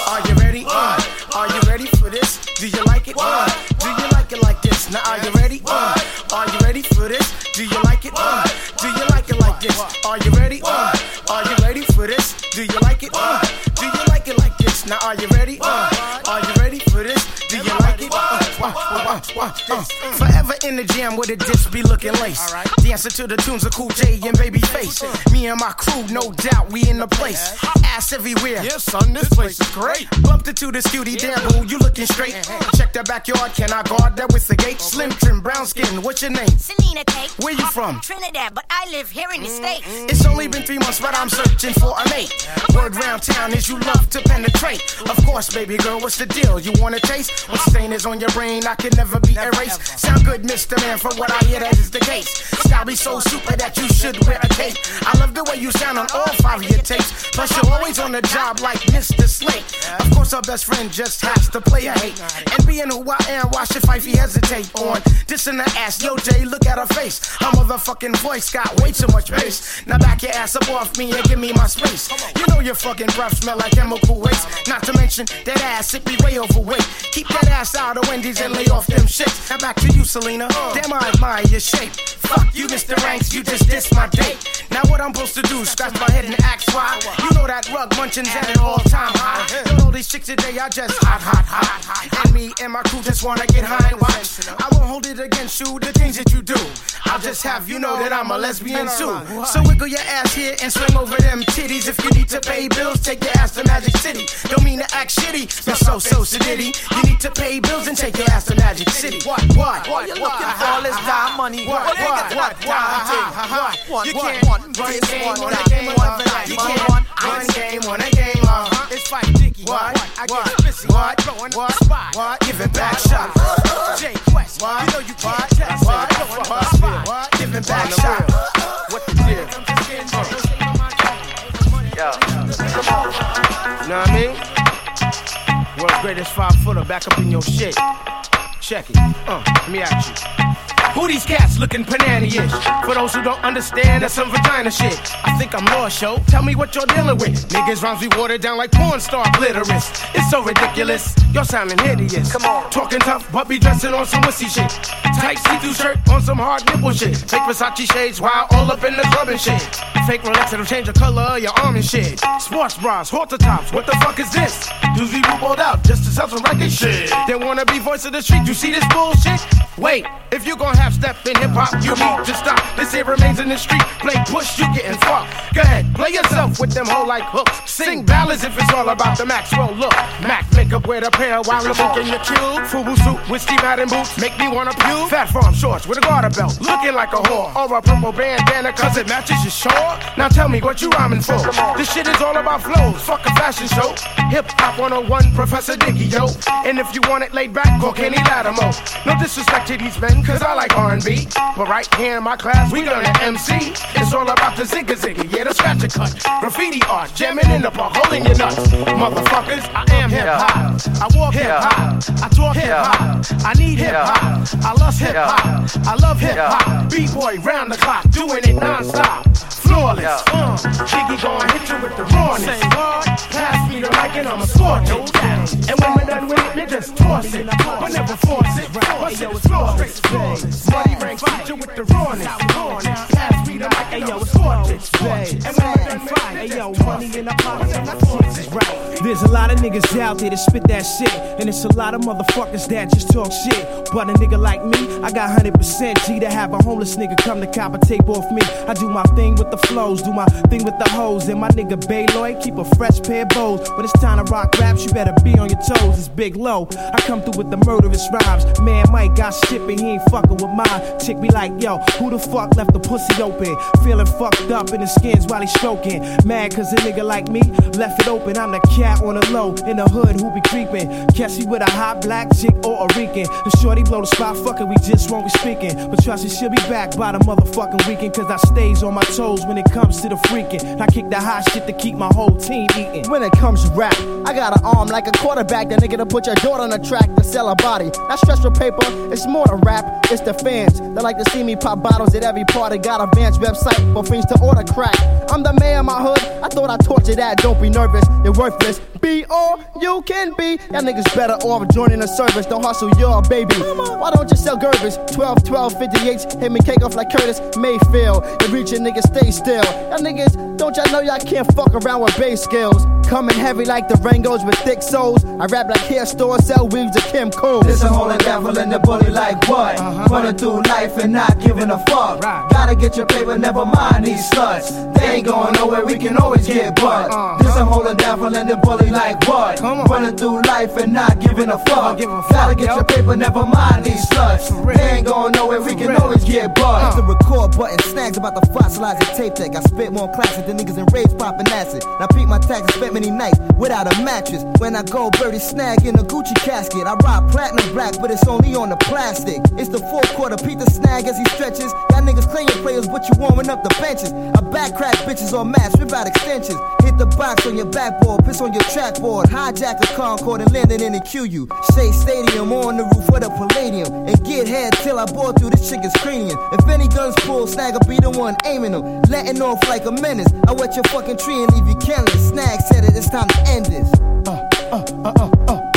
Are you ready? Uh, are you ready for this? Do you like it? Uh, do you like it like this? Now are you ready? Uh, are you ready for this? Do you like it? Uh, do you like it like this? Are you ready? Uh, are you ready for this? Do you like it? Uh, do you like it like this? Now are you ready? Uh, are you ready for this? Do you like it? Uh, uh, uh, uh, uh. Forever in the jam with a disc be looking lace. Dancing to the tunes of Cool J and Babyface. Me and my crew, no doubt, we in the place. Ass everywhere. Yeah, son, this place is great. Bumped into this cutie, damn boo, you looking straight. Check the backyard, can I guard that with the gate? Slim trim, brown skin, what's your name? Selena Kate. Where you from? Trinidad, but I live here in the States. It's only been three months, but I'm searching for a mate. Word round town is you love to penetrate. Of course, baby girl, what's the deal? You wanna taste? What stain is on your brain? I can never be erased. Sound good, Mr. Man, from what I hear, that is the case. Style be so super that you should wear a cape. I love the way you sound on all five of your tapes. Plus, you're always on the job like Mr. Slate. Of course, our best friend just has to play a hate. And being who I am, why should Fifey hesitate on dissing the ass? Yo, Jay, look at her face. Her motherfucking voice got way too much bass. Now back your ass up off me and give me my space. You know your fucking breath smell like chemical waste. Not to mention that ass, it be way overweight. Keep that ass out of Wendy's and lay off them shits. Now back to you, Selena. Damn, I admire your shape. Fuck you, Mr. Ranks, you just dissed my date. Now what I'm supposed to do? Scratch my head and ask why? You know that rug munching's at an all-time high. You know these chicks today are just hot, hot, hot. And me and my crew just wanna get high and watch. I won't hold it against you, the things that you do. I'll just have you know that I'm a lesbian too. So wiggle your ass here and swing over them titties. If you need to pay bills, take your ass to Magic City. Don't mean to act shitty, but so so sedity. You need to pay bills and take your ass to Magic City. What? What? What you looking for all this time money? What? What? What? What? What? What? You What? can't run game, this one one game, game, one one game. You game, can't one one game, one game. Uh, it's fight dicky. What? I get pissy. What? What? Spot. What? Giving back shots. Jay Quest. What? You know you can't test. What? What? What? Giving back shots. What the deal? Yo, You know what I mean? World's greatest five footer back up in your shit. Check it. Uh, me at you. Who these cats looking banana-ish? For those who don't understand, that's some vagina shit. I think I'm lost, yo. Tell me what you're dealing with. Niggas rhymes be watered down like porn star glitterous. It's so ridiculous. You're sounding hideous. Come on. Talking tough, but be dressing on some wussy shit. Tight see-through shirt on some hard nipple shit. Fake Versace shades while all up in the club and shit. Fake Rolex that'll change the color of your arm and shit. Sports bras, halter tops. What the fuck is this? Dudes be rolled out just to sell some record shit. They wanna be voice of the street. You see this bullshit? Wait, if you gon' have step in hip hop, you need to stop. This here remains in the street. Play push, you getting fucked. Go ahead, play yourself with them whole like hooks. Sing ballads if it's all about the Maxwell look. Mac makeup with a pair while I'm in your cube. Fubu suit with Steve Madden boots make me wanna puke. Phat Farm shorts with a garter belt, looking like a whore. Or a purple bandana cause it matches your shore. Now tell me what you rhyming for. This shit is all about flows. Fuck a fashion show. Hip hop 101, Professor Diggy, yo. And if you want it laid back, call Kenny Lattimore. No disrespect to these men, cause I like R&B. But right here in my class, we learn to MC. It's all about the zigga zigga, yeah, the scratch a cut. Graffiti art, jamming in the park, holding your nuts. Motherfuckers, I am hip hop. I walk hip hop. I talk hip hop. I need hip hop. I love hip hop. I love hip hop. B-boy round the clock, doing it non-stop. Flawless. Uh, Jiggy gon' hit you with the rawness. Pass me the mic and I'ma scorch it. And when we're done with it, you just toss it. But never force it. Bust it, it's flawless. Muddy ranks hit you with the rawness. Pass me the mic and I'ma scorch it. And when we're done with it, you just toss it. But never force it. There's a lot of niggas out there that spit that shit, and it's a lot of motherfuckers that just talk shit. But a nigga like me, I got 100% G to have a homeless nigga come to cop a tape off me. I do my thing with the flows, do my thing with the hoes, and my nigga Bayloy keep a fresh pair of bows. When it's time to rock raps, you better be on your toes. It's big low. I come through with the murderous rhymes. Man, Mike got shit, but he ain't fucking with mine. Chick be like, yo, who the fuck left the pussy open? Feeling fucked up in the skins while he stroking. Mad cause a nigga like me left it open. I'm the cat on the low in the hood who be creeping. Catch me with a hot black chick or a Rican. The shorty blow the spot, fucking, we just won't be speaking. But trust me, she'll be back by the motherfucking weekend. Cause I stays on my toes when it comes to the freaking. I kick the hot shit to keep my whole team eating. When it comes to rap, I got an arm like a quarterback. That nigga to put your daughter on the track to sell a body. Not stressful paper, it's more than rap. It's the fans that like to see me pop bottles at every party. Got a Vance website for fiends to order crack. I'm the mayor of my hood. I thought I taught you that. Don't be nervous, you're worthless. Be all you can be. Y'all niggas better off joining the service. Don't hustle your baby. Why don't you sell Gervers? 12, 12, 58s. Hit me cake off like Curtis Mayfield. You reach a nigga, stay still. Y'all niggas, don't y'all know y'all can't fuck around with bass skills? Coming heavy like the Rangos with thick soles. I rap like hair stores, sell weaves to Kim Cole. This a whole devil in the bully like what? Uh-huh. Running through life and not giving a fuck. Gotta get your paper, never mind these sluts. They ain't going nowhere, we can always get butt. This a whole devil in the bully bully like what? Running through life and not giving a fuck. Gotta get your paper, never mind these sluts. They ain't going nowhere, we can always get buzzed. The record button snags about the fossilizing tape deck. I spit more classic than niggas in raves popping acid. Now peep my taxes, spent many nights without a mattress. When I go birdie snag in a Gucci casket, I rock platinum black, but it's only on the plastic. It's the fourth quarter, peep the snag as he stretches. Y'all niggas claim players, but you warming up the benches. I back crack bitches on maps, rip out extensions. Hit the box on your backboard, piss on your trackboard. Hijack a Concorde and land it in the QU. Shea Stadium on the roof of the Palladium. And get head till I bore through this chicken's cranium. If any guns pull, snag will be the one aiming them. Letting off like a menace. I wet your fucking tree and leave you careless. Snag said it, it's time to end this. Uh, uh, uh,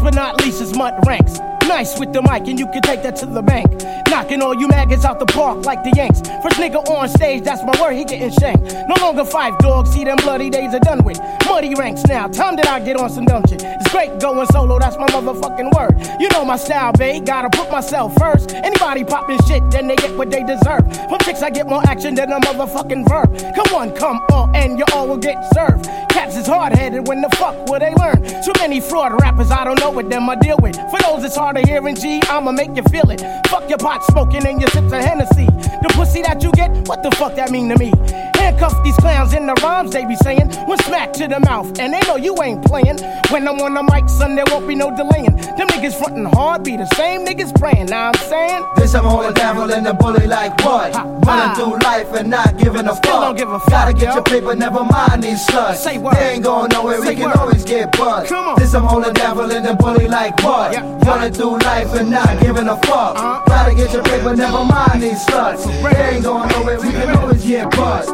Last but not least is Mutt Ranks. Nice with the mic, and you can take that to the bank. Knocking all you maggots out the park like the Yanks. First nigga on stage, that's my word, he getting shanked. No longer five dogs, see them bloody days are done with. Muddy ranks now, time that I get on some dumb shit. It's great going solo, that's my motherfucking word. You know my style, babe, gotta put myself first. Anybody popping shit, then they get what they deserve. From chicks, I get more action than a motherfucking verb. Come on, come on, and you all will get served. Cats is hard headed when the fuck will they learn? Too many fraud rappers, I don't know what them I deal with. For those it's hard to hear in G, I'ma make you feel it. Fuck your pot smoking and your sips of Hennessy. The pussy that you get, what the fuck that mean to me? Handcuff these clowns in the rhymes they be saying. One smack to the mouth, and they know you ain't playing. When I'm on the mic, son, there won't be no delaying. Them niggas frontin' hard, be the same niggas praying. Now I'm saying, This I'm all the devil and the bully like what? Running through life and not giving a Still fuck. don't give a fuck, Gotta get yo. your paper, never mind these sluts. Say what? They ain't going nowhere, Say we can what? always get buzzed. Come on. This I'm all the devil and the bully like what? Running through life and not giving a fuck. Uh-huh. Gotta get your paper, never mind these sluts. They ain't going nowhere, we can always get buzzed.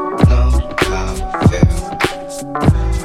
Pretty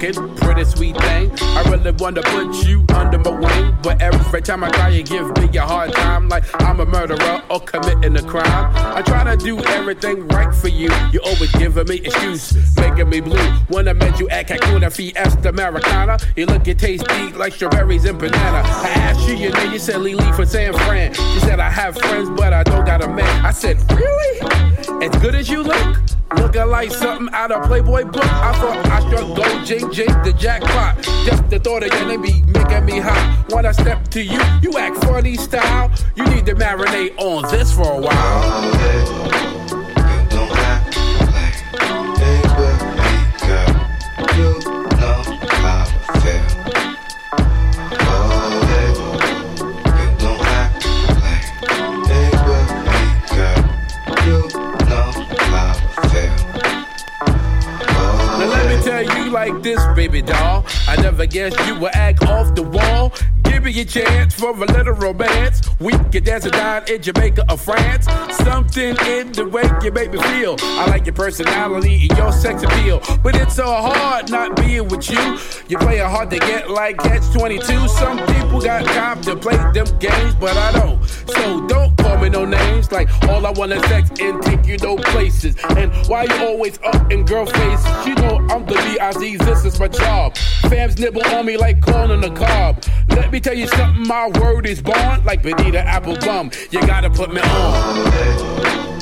looking, pretty sweet thing. I really wanna put you under my wing, but every time I try, you give me a hard time, like I'm a murderer or committing a crime. I try to do everything right for you. You always giving me excuse, making me blue. When I met you at Cancun Fiesta Americana, you look and taste deep like strawberries and banana. I asked you your name, you said Lily from San Fran. You said I have friends, but I don't got a man. I said, really? As good as you look? Looking like something out of Playboy book. I thought I struck gold, jing, jing, the jackpot. Just the thought of your be making me hot. When I step to you, you act funny style. You need to marinate on this for a while. Like this, baby doll. I never guessed you would act off the wall. Give me a chance for a little romance. We can dance and dine in Jamaica or France. Something in the way you make me feel. I like your personality and your sex appeal. But it's so hard not being with you. You play it hard to get like catch 22. Some people got time to play them games, but I don't. So don't call me no names. Like all I want is sex and take you no places. And why you always up in girl faces? You know I'm the B.I.Z. This is my job. Fams nibble on me like corn on the cob. Let me tell you something, my word is bond like Bonita Applebum. You gotta put me on.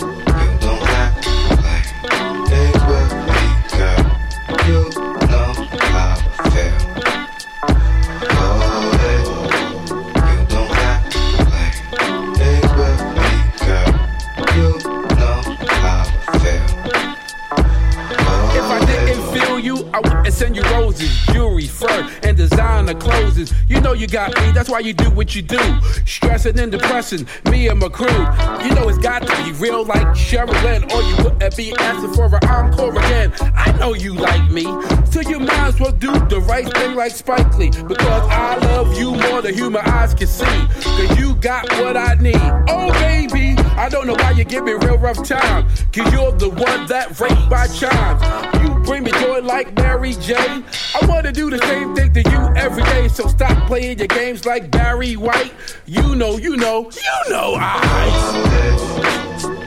I wouldn't send you roses, jewelry, fur, and designer clothes. You know you got me, that's why you do what you do. Stressing and depressing, me and my crew. You know it's got to be real like Sherilyn, or you wouldn't be asking for an encore again. I know you like me, so you might as well do the right thing like Spike Lee. Because I love you more than human eyes can see. Cause you got what I need. Oh, baby, I don't know why you give me real rough time. Cause you're the one that raped my chimes. You bring me joy like Mary J. I wanna do the same thing to you every day. So stop playing your games like Barry White. You know, you know, you know I.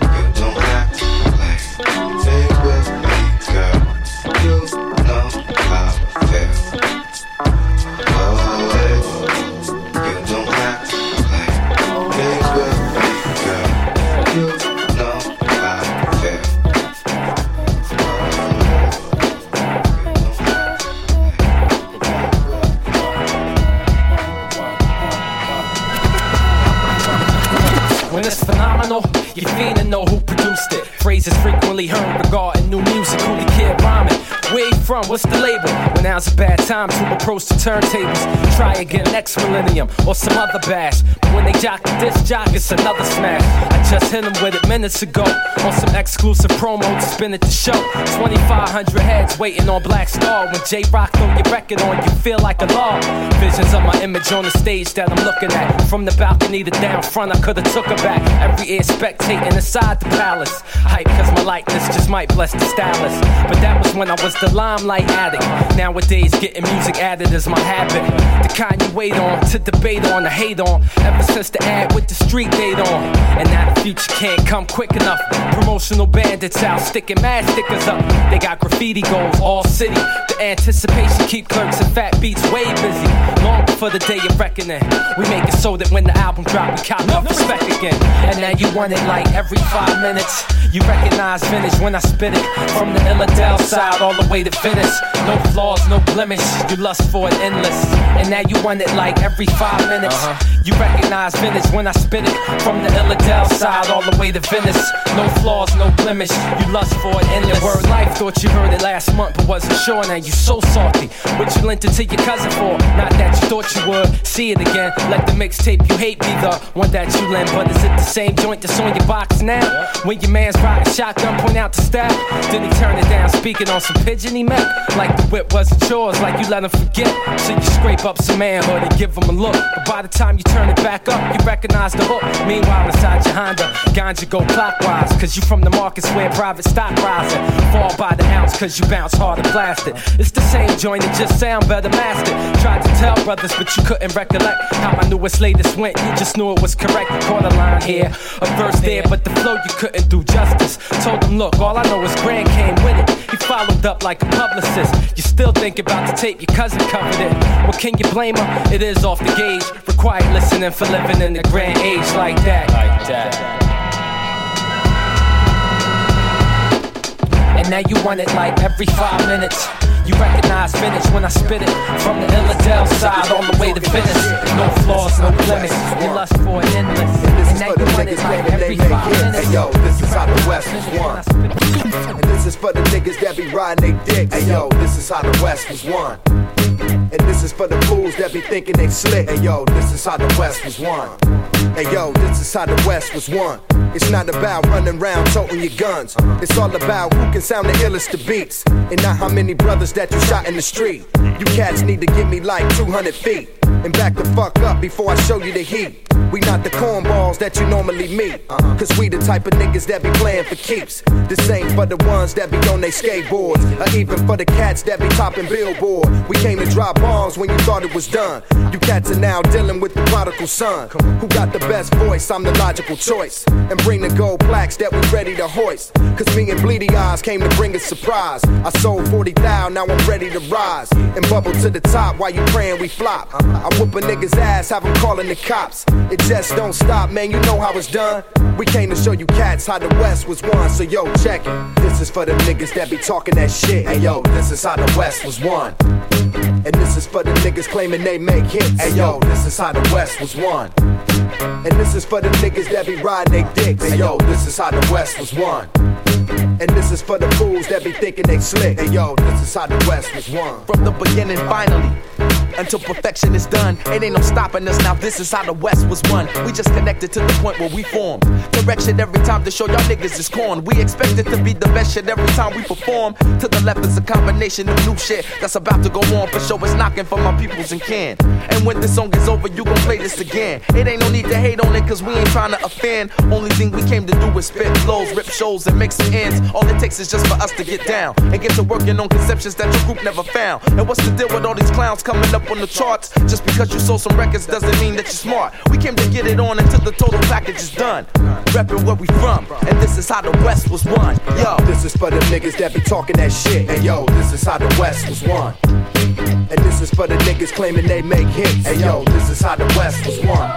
From? What's the label? Well, now's a bad time to approach the turntables. Try again next millennium or some other bash. But when they jock the disc jock, it's another smash. I just hit them with it minutes ago on some exclusive promo to spin at the show. 2,500 heads waiting on Black Star. When J Rock throw your record on, you feel like a law. Visions of my image on the stage that I'm looking at. From the balcony to down front, I could've took her back. Every ear spectating inside the palace. Hype, cause my likeness just might bless the stylist. But that was when I was the limelight addict. Nowadays, getting music added is my habit. The kind you wait on, to debate on, to hate on. Ever since the ad with the street date on. And now the future can't come quick enough. Promotional bandits out, sticking mad stickers up. They got graffiti goals, all city. The anticipation keep clerks and fat beats way busy. Long before the day of reckoning. We make it so that when the album drop, we cop up respect again. And now you want it like every five minutes. You recognize vintage when I spit it. From the Illadel side all the way to No flaws, no blemish. You lust for it endless. And now you want it like every five minutes. Uh-huh. You recognize vintage when I spit it. From the Illadel side all the way to Venice. No flaws, no blemish. You lust for it endless. Word life, thought you heard it last month, but wasn't sure. Now you so salty. What you lent it to your cousin for? Not that you thought you would. See it again. Like the mixtape you hate be the one that you lend. But is it the same joint that's on your box now? When your man's rocking shotgun, point out the style. Then he turn it down, speaking on some pigeon he meant. Like the whip wasn't yours, like you let him forget. So you scrape up some manhood and give him a look. But by the time you turn it back up, you recognize the hook. Meanwhile, inside your Honda, ganja go clockwise. Cause you from the markets where private stock rising. Fall by the ounce cause you bounce hard harder plastic. It's the same joint, it just sound better mastered. Tried to tell brothers, but you couldn't recollect how my newest latest went. You just knew it was correct. Caught a line here, a verse there, but the flow you couldn't do justice. Told them, look, all I know is Grand came with it. He followed up like a publicist. You still think about the tape, your cousin covered it. Well, can you blame her? It is off the gauge. Required listening for living in the grand age like that. Like that. And now you want it like every five minutes. You recognize vintage when I spit it. From the Illadel side all the way to Venice. No flaws, no blemish. You lust for it endless. And now you want it like every five minutes. Hey yo, this is how the West was won. And this is for the niggas that be riding they dicks. Hey yo, this is how the West was won. And this is for the fools that be thinking they slick. Hey yo, this is how the West was won. Hey yo, this is how the West was won. It's not about running around toting your guns. It's all about who can sound the illest of beats. And not how many brothers that you shot in the street. You cats need to give me like 200 feet. And back the fuck up before I show you the heat. We not the cornballs that you normally meet. Cause we the type of niggas that be playing for keeps. This ain't for the ones that be on they skateboards. Or even for the cats that be topping billboard. We came to drop bombs when you thought it was done. You cats are now dealing with the prodigal son. Who got the best voice? I'm the logical choice. And bring the gold plaques that we ready to hoist. Cause me and Bleedy Eyes came to bring a surprise. I sold 40 thou, now I'm ready to rise. And bubble to the top while you praying we flop. I whoop a nigga's ass, have him calling the cops. It just don't stop, man, you know how it's done. We came to show you cats how the West was won, so yo, check it. This is for the niggas that be talking that shit. Hey yo, this is how the West was won. And this is for the niggas claiming they make hits. Hey yo, this is how the West was won. And this is for the niggas that be riding they dicks. Hey yo, this is how the West was won. And this is for the fools that be thinking they slick. Hey yo, this is how the West was won. From the beginning, finally. Until perfection is done, it ain't no stopping us now. This is how the West was won. We just connected to the point where we formed. Correction every time to show y'all niggas is corn. We expect it to be the best shit every time we perform. To the left is a combination of new shit that's about to go on. For sure, it's knocking for my peoples and can. And when this song is over, you gon' play this again. It ain't no need to hate on it, cause we ain't trying to offend. Only thing we came to do is spit flows, rip shows, and make some ends. All it takes is just for us to get down and get to working on conceptions that your group never found. And what's the deal with all these clowns coming up on the charts? Just because you sold some records doesn't mean that you're smart. We came to get it on until the total package is done. Reppin' where we from, and this is how the West was won. Yo, this is for the niggas that be talking that shit. And yo, this is how the West was won. And this is for the niggas claiming they make hits. And yo, this is how the West was won.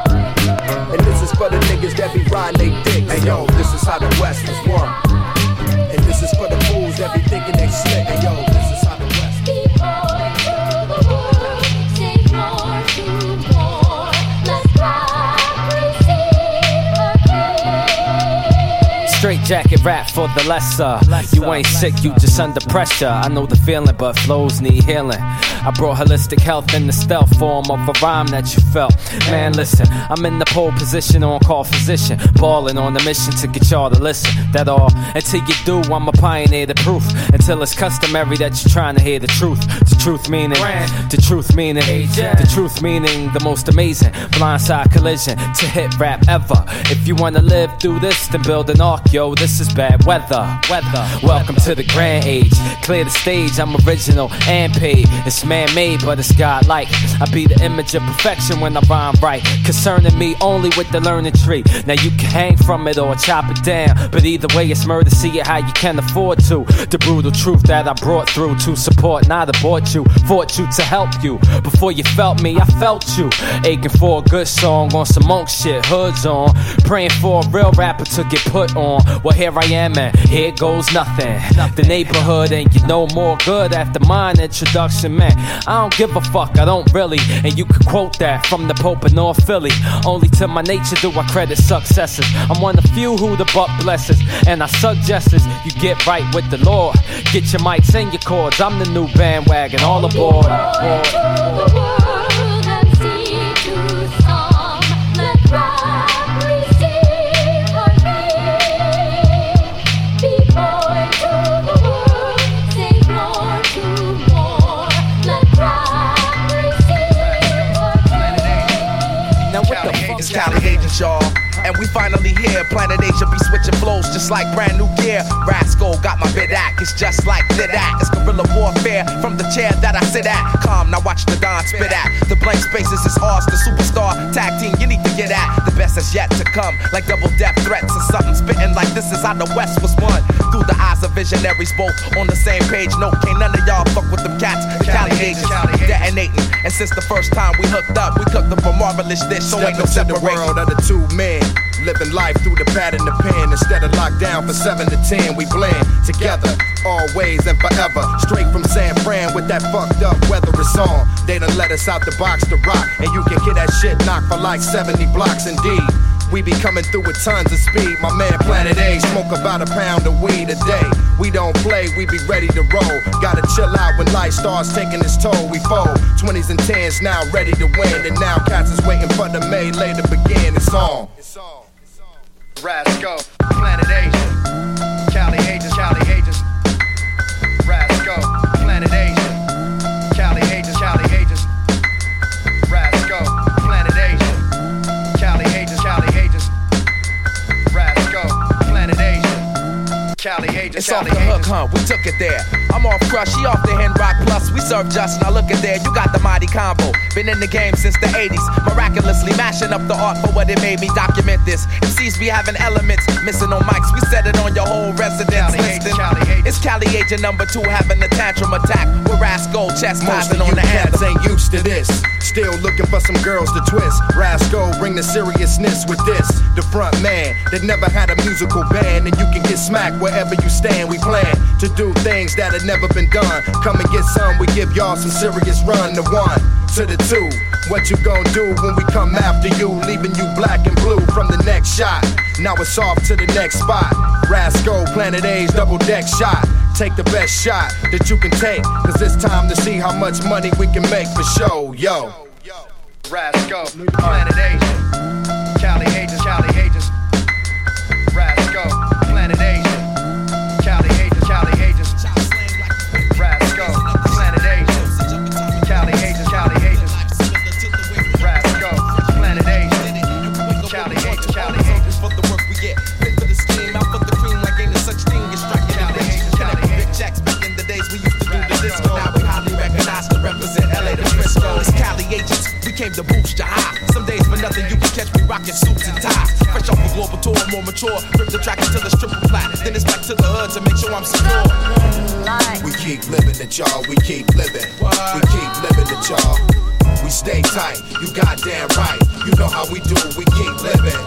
And this is for the niggas that be riding they dicks. And yo, this is how the West was won. Is for the fools that be thinking they slick. And yo, jacket rap for the lesser. You ain't sick, you just under pressure. I know the feeling, but flows need healing. I brought holistic health in the stealth form of a rhyme that you felt. Man, listen, I'm in the pole position on call physician, balling on a mission to get y'all to listen. That all. Until you do, I'm a pioneer the proof. Until it's customary that you're trying to hear the truth. The truth meaning, the truth meaning, the truth meaning the most amazing blindside collision to hit rap ever. If you wanna live through this, then build an arc, yo. This is bad weather. Weather. Welcome to the grand age. Clear the stage. I'm original and paid. It's man-made, but it's godlike. I be the image of perfection when I rhyme right. Concerning me only with the learning tree. Now you can hang from it or chop it down, but either way it's murder. See it how you can afford to. The brutal truth that I brought through to support, not abort you. Fought you to help you. Before you felt me, I felt you. Aching for a good song on some monk shit, hoods on. Praying for a real rapper to get put on. Well, here I am, and here goes nothing. The neighborhood ain't you no more good after mine introduction, man. I don't give a fuck, I don't really. And you could quote that from the Pope of North Philly. Only to my nature do I credit successes. I'm one of few who the buck blesses, and I suggest is you get right with the Lord. Get your mics and your chords. I'm the new bandwagon, all aboard. Now Y'all? And we finally here. Planet Asia be switching flows just like brand new gear. Rasco got my bid act. It's just like did act. It's guerrilla warfare from the chair that I sit at. Calm, now watch the Don spit at. The blank spaces is ours. The superstar tag team best is yet to come. Like double death threats or something spitting like this is how the West was won. Through the eyes of visionaries, both on the same page. No, can't none of y'all fuck with them cats. The Cali Agents detonating. And since the first time we hooked up, we cooked up a marvelous dish. So ain't no Step into the world of the two men. Living life through the pad and the pen. Instead of locked down for 7 to 10, we blend together. Always and forever. Straight from San Fran with that fucked up weather it's on. They done let us out the box to rock. And you can get that shit knocked for like 70 blocks indeed. We be coming through with tons of speed. My man Planet A smoke about a pound of weed a day. We don't play, we be ready to roll. Gotta chill out when life starts taking its toll. We fold 20s and 10s now ready to win. And now cats is waiting for the melee to begin. It's on. Rasco, Planet Asia, Cali It's off Cali the hook, huh? We took it there. I'm off crush, she off the hen rock plus. We serve just now look at there. You got the mighty combo. Been in the game since the 80s. Miraculously mashing up the art for what it made me document this. MCs be having elements missing on mics. We set it on your whole residence. Listen, it's Cali agent number two having a tantrum attack. With Rasco passing on the anthem. ain't used to this. Still looking for some girls to twist. Rasco, bring the seriousness with this. The front man that never had a musical band, and you can get smacked wherever you stand. We plan to do things that had never been done. Come and get some, we give y'all some serious run. The one to the two. What you gonna do when we come after you, leaving you black and blue from the next shot? Now it's off to the next spot. Rasco, Planet A's double deck shot. Take the best shot that you can take, cause it's time to see how much money we can make for show, yo. Rasco, Planet Asia, came to boost your high. Some days for nothing, you can catch me rocking suits and ties. Fresh off a global tour, more mature. Rip the track until it's triple flat. Then it's back to the hood to make sure I'm secure. We keep living it, y'all. We keep living. We keep living it, y'all. We stay tight. You goddamn right. You know how we do. We keep living.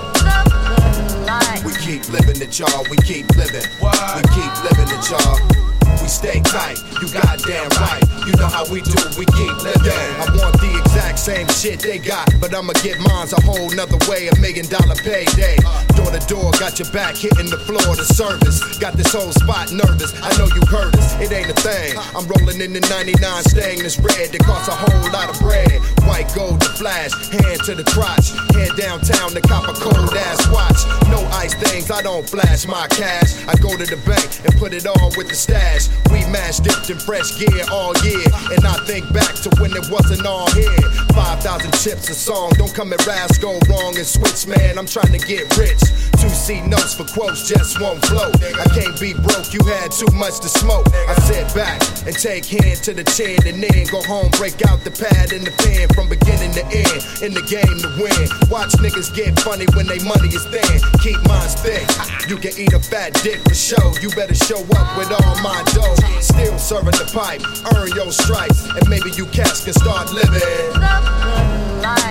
We keep living it, y'all. We keep living. We keep living it, y'all. We stay tight. You goddamn right. You know how we do, we keep living. I want the exact same shit they got, but I'ma get mine's a whole nother way. A million dollar payday. Door to door, got your back hitting the floor. The service got this whole spot nervous. I know you heard us, it ain't a thing. I'm rolling in the 99 staying this red that costs a whole lot of bread. White gold to flash, hand to the crotch. Head downtown to cop a cold ass watch. No ice things, I don't flash my cash. I go to the bank and put it all with the stash. We mash dipped in fresh gear all year. And I think back to when it wasn't all here. 5,000 chips a song, don't come at Rasco wrong and switch, man. I'm trying to get rich. Two C notes for quotes just won't flow. I can't be broke, you had too much to smoke. I sit back and take hand to the chin and then go home, break out the pad and the pen from beginning to end. In the game to win. Watch niggas get funny when they money is thin. Keep mine thick. You can eat a fat dick for show. You better show up with all my dough. Still serving the pipe, earn your stripes, and maybe you cats can start living.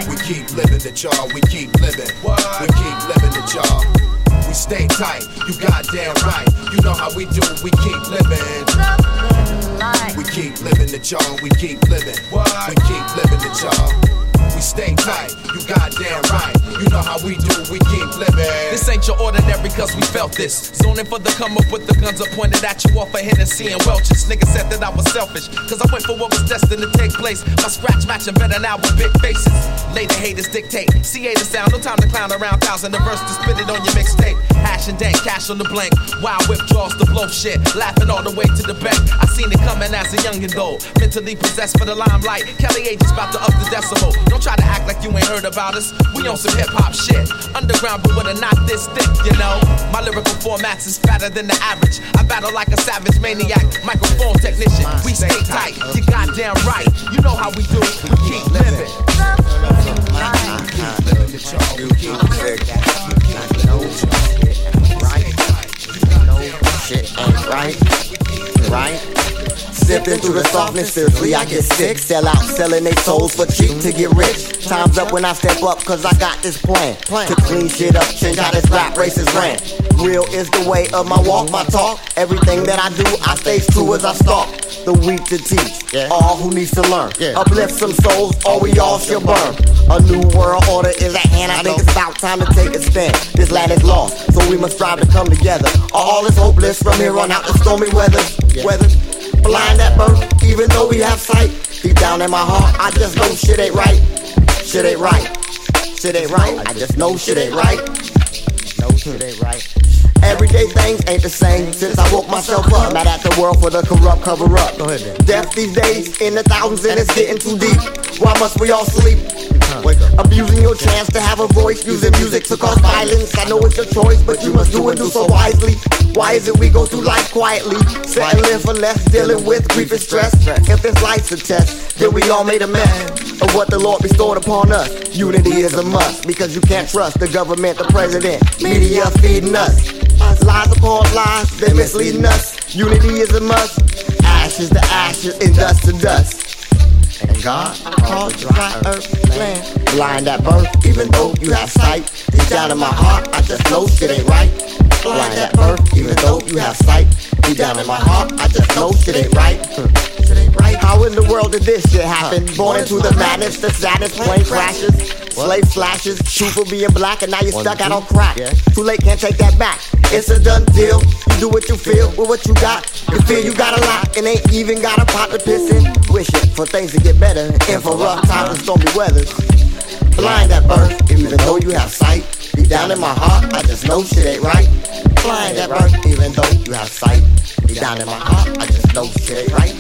We keep living it, y'all. We keep living. We keep living it, y'all. Stay tight. You goddamn right. You know how we do. We keep living. We keep living it, y'all. We keep living. We keep living it, y'all. We stay tight. You goddamn right. You know how we do. We keep living. This ain't your ordinary cause we felt this. Zoning for the come up with the guns are pointed at you off of Hennessy and Welch's. Niggas said that I was selfish cause I went for what was destined to take place. My scratch matching better now with big faces. Later haters dictate. CA the sound, no time to clown around. Thousand the verse to spit it on your mixtape. Hash and dank, cash on the blank. Wild whip draws to blow shit. Laughing all the way to the bank. I seen it coming as a youngin' though. Mentally possessed for the limelight. Kelly Agent's about to up the decimal. Don't try to act like you ain't heard about us. We on some hip hop shit. Underground, but with a not this thick, you know. My lyrical formats is fatter than the average. I battle like a savage maniac, microphone technician. We stay tight, you goddamn right. You know how we do. It. We keep living. You keep got no shit ain't right, right? Sipping through the softness, seriously, I get sick. Sell out, selling they souls for cheap to get rich. Time's up when I step up, cause I got this plan. To clean shit up, change how this rap race is ran. Real is the way of my walk, my talk. Everything that I do, I stay true as I stalk. The weak to teach, all who needs to learn. Uplift some souls, or we all shall burn. A new world order is at hand. I think it's about time to take a stand. This land is lost, so we must strive to come together. All is hopeless from here on out the stormy weathers. Weathers blind at birth, even though we have sight. Deep down in my heart, I just know shit ain't right. Shit ain't right. Shit ain't right. I just know shit ain't right. No shit ain't right. Everyday things ain't the same since I woke myself up. Mad at the world for the corrupt cover up. Death these days in the thousands and it's getting too deep. Why must we all sleep? Abusing your chance to have a voice, using music to cause violence. I know it's your choice, but you must do it do so wisely. Why is it we go through life quietly? Live for less, dealing with grief and stress. If this life's a test, then we all made a mess of what the Lord bestowed upon us. Unity is a must because you can't trust the government, the president, media feeding us. Lies upon lies, they misleading us. Unity is a must. Ashes to ashes and dust to dust. And God caused the dry earth land blind at birth, even though you have sight. Deep down in my heart, I just know shit ain't right. Blind at birth, even though you have sight. Deep down in my heart, I just know shit ain't right. Shit ain't right. How in the world did this shit happen? Born into the madness, the saddest plane crashes. Slave slashes, shoot for being black, and now you're stuck out on crack. Too late, can't take that back. It's a done deal. You do what you feel with what you got. You feel you got a lot, and ain't even got a pot to piss in. Wishing for things to get better, and for rough times and stormy weathers. Blind at birth, even though you have sight. Deep down in my heart, I just know shit ain't right. Blind at birth, even though you have sight. Deep down in my heart, I just know shit ain't right.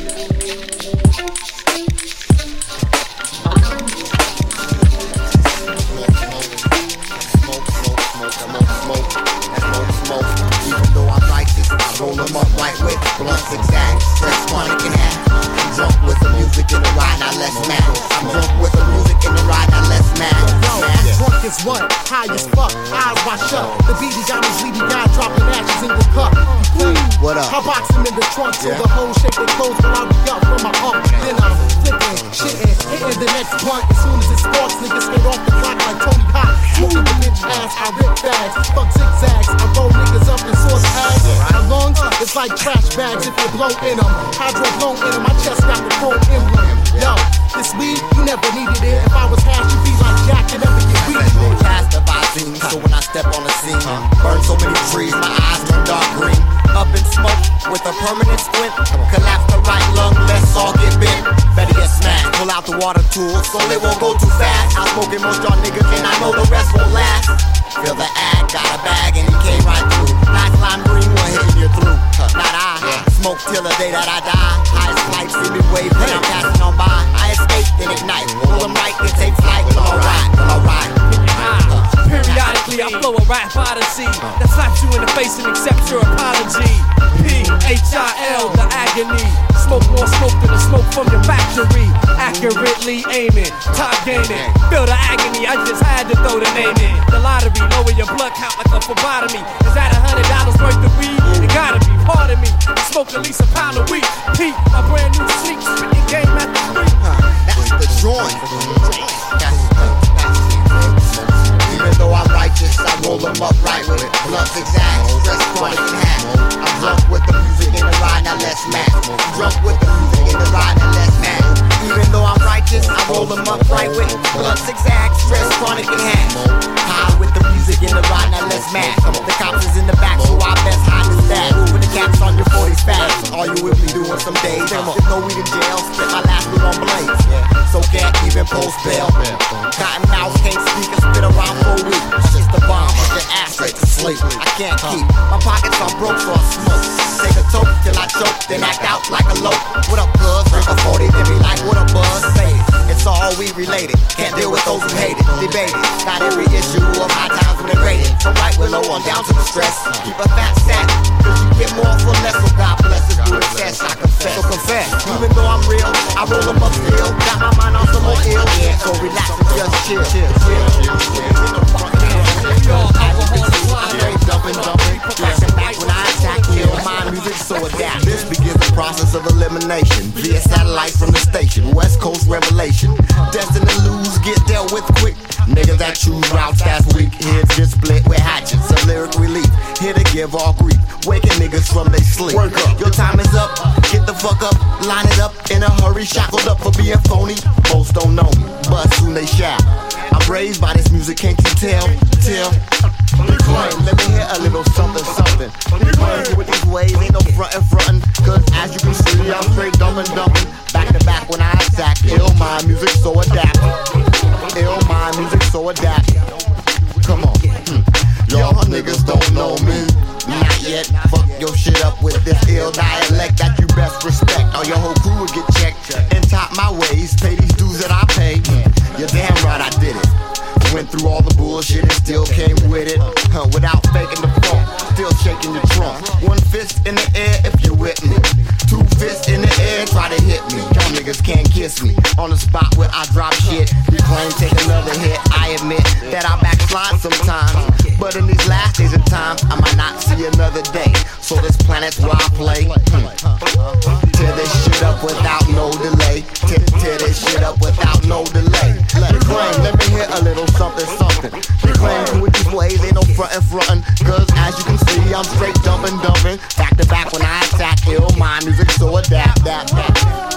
Smoke, smoke, smoke, smoke, smoke, smoke, smoke, smoke, smoke, Even though I'm righteous, I roll them up right with blunts exact, fresh chronic in half. I'm drunk with the music in the ride, now let's mad. I'm drunk with the music in the ride, now let's mad. Yo, drunk as what? High as fuck, eyes wash up. The beady got me sleepy guy dropping ashes in the cup. What up? I box him in the trunk till Yeah. the whole shake their clothes when I be up from my hump. Then I'm flipping, shitting, hitting the next blunt. As soon as it sparks, niggas straight off the clock like Tony Hawk. Smoking the bitch ass, I rip bags, fuck zigzags. I roll niggas up in source ass. My lungs, it's like trash bags. If your blow in them. Hydro blown in them, my chest got the chrome emblem. Yo, this weed, you never needed it. If I was hash, you'd be like Jack and never get weeded in. Cast the scene, so when I step on the scene, burn so many trees, my eyes turn dark green. Up in smoke with a permanent squint. Collapse the right lung, let's all get bent. Better get smashed, pull out the water tool, so it won't go too fast. I'm smoking most y'all niggas, and I know the rest won't last. Feel the ad, got a bag, and he came right through. Nice lime green, one hitting you through. Not I, smoke till the day that I die. Highest life, see me wave when I'm passing on by. I escape, then ignite. Pull them right, then take flight. Well, alright, well, alright. Periodically, I flow a rap odyssey that slaps you in the face and accepts your apology. P H I L, the agony. Smoke more smoke than the smoke from your factory. Accurately aiming, top gaming. Feel the agony, I just had to throw the name in. The lottery, lower your blood count like a phlebotomy. Is that a hundred dollars worth of weed? It gotta be, pardon me. I smoke at least a pound a week. Pete, my brand new spitting game at the street. That's the joint. Though I'm righteous, I roll them up right with it. Blunt zigzag, stress chronic and half. I'm drunk with the music in the ride, now let's match. Drunk with the music in the ride, now let's. Even though I'm righteous, I roll them up right with it. Blunt zigzag, stress chronic and half. High with the music in the ride, now let's match. The cops is in the back, so I best hide the stash. With the caps on your 40s fast. Are you with me doing some days? There's no weed in jail, spent my last week on blades. So can't even post bail. Cotton mouth can't speak and spit around for a week. It's just a bomb, your ass straight to sleep. I can't keep my pockets on broke, so I smoke. Take a toke till I choke, then act out like a lope. What up, cuz? Drink a 40, then be like, what buzz? Say it. It's all we related. Can't deal with those who hate it. Debate it. Not every issue of high times when it rated. From white willow on down to the stress. Keep a fat stack. Cause you get more for less, so God bless us. Do excess, I confess. So confess. Even though I'm real, I roll them up still. Got my mind on some more ill. Yeah, so relax and just chill. chill, chill. This begins the process of elimination via satellite from the station. West Coast revelation. Destined to lose, get dealt with quick. Niggas that choose routes that's weak. Heads just split with hatchets of lyric relief. Here to give all grief. Waking niggas from they sleep. Work up. Your time is up. Get the fuck up. Line it up in a hurry. Shackled up for being phony. Most don't know me, but soon they shall. I'm raised by this music, can't you tell? Tell. Let me hear a little something, something. Reclaim with these ways, ain't no frontin' frontin'. Cause as you can see, I'm straight dumb and dumpin'. Back to back when I attack. Ill my music so adapt. Ill mind music so adapt. Come on. Hmm. Y'all niggas don't know me. Not yet. Fuck your shit up with this ill dialect that you best respect. Or your whole crew will get checked. And top my ways, pay these dues that I pay. You're damn right I did it. Went through all the bullshit and still came with it. Huh, without faking the funk, still shaking your trunk. One fist in the air if you're with me. Two fists in the air, try to hit niggas can't kiss me. On the spot where I drop shit. You claim take another hit. I admit that I backslide sometimes. But in these last days of time, I might not see another day. So this planet's where I play. Hmm. Tear this shit up without no delay. Tear, this shit up without no delay. Reclaim, let me hear a little something, something. Reclaim with these ways, ain't no frontin' frontin'. Cause as you can see, I'm straight dumping, dumping. Back to back when I attack, ill mind music, so adapt, adapt, adapt.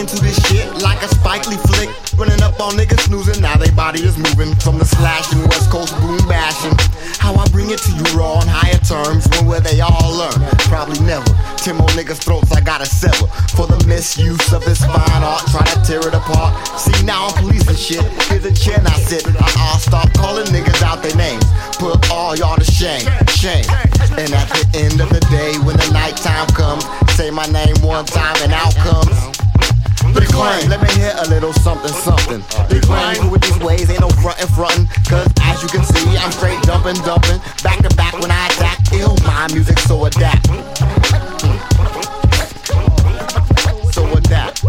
Into this shit like a Spike Lee flick. Running up on niggas snoozing, now they body is moving. From the slashing, West Coast boom bashing. How I bring it to you raw on higher terms, when will they all learn? Probably never. Tim on niggas' throats, I gotta sever. For the misuse of this fine art, try to tear it apart. See, now I'm policing shit. Here's a chair I sit. I, I'll start calling niggas out their names. Put all y'all to shame, shame. And at the end of the day, when the nighttime comes, say my name one time and out comes. Reclaim, let me hear a little something, something. Reclaim with these ways, ain't no frontin' frontin'. Cause as you can see, I'm straight dumping, dumping. Back to back when I attack, ill my music, so adapt. So adapt.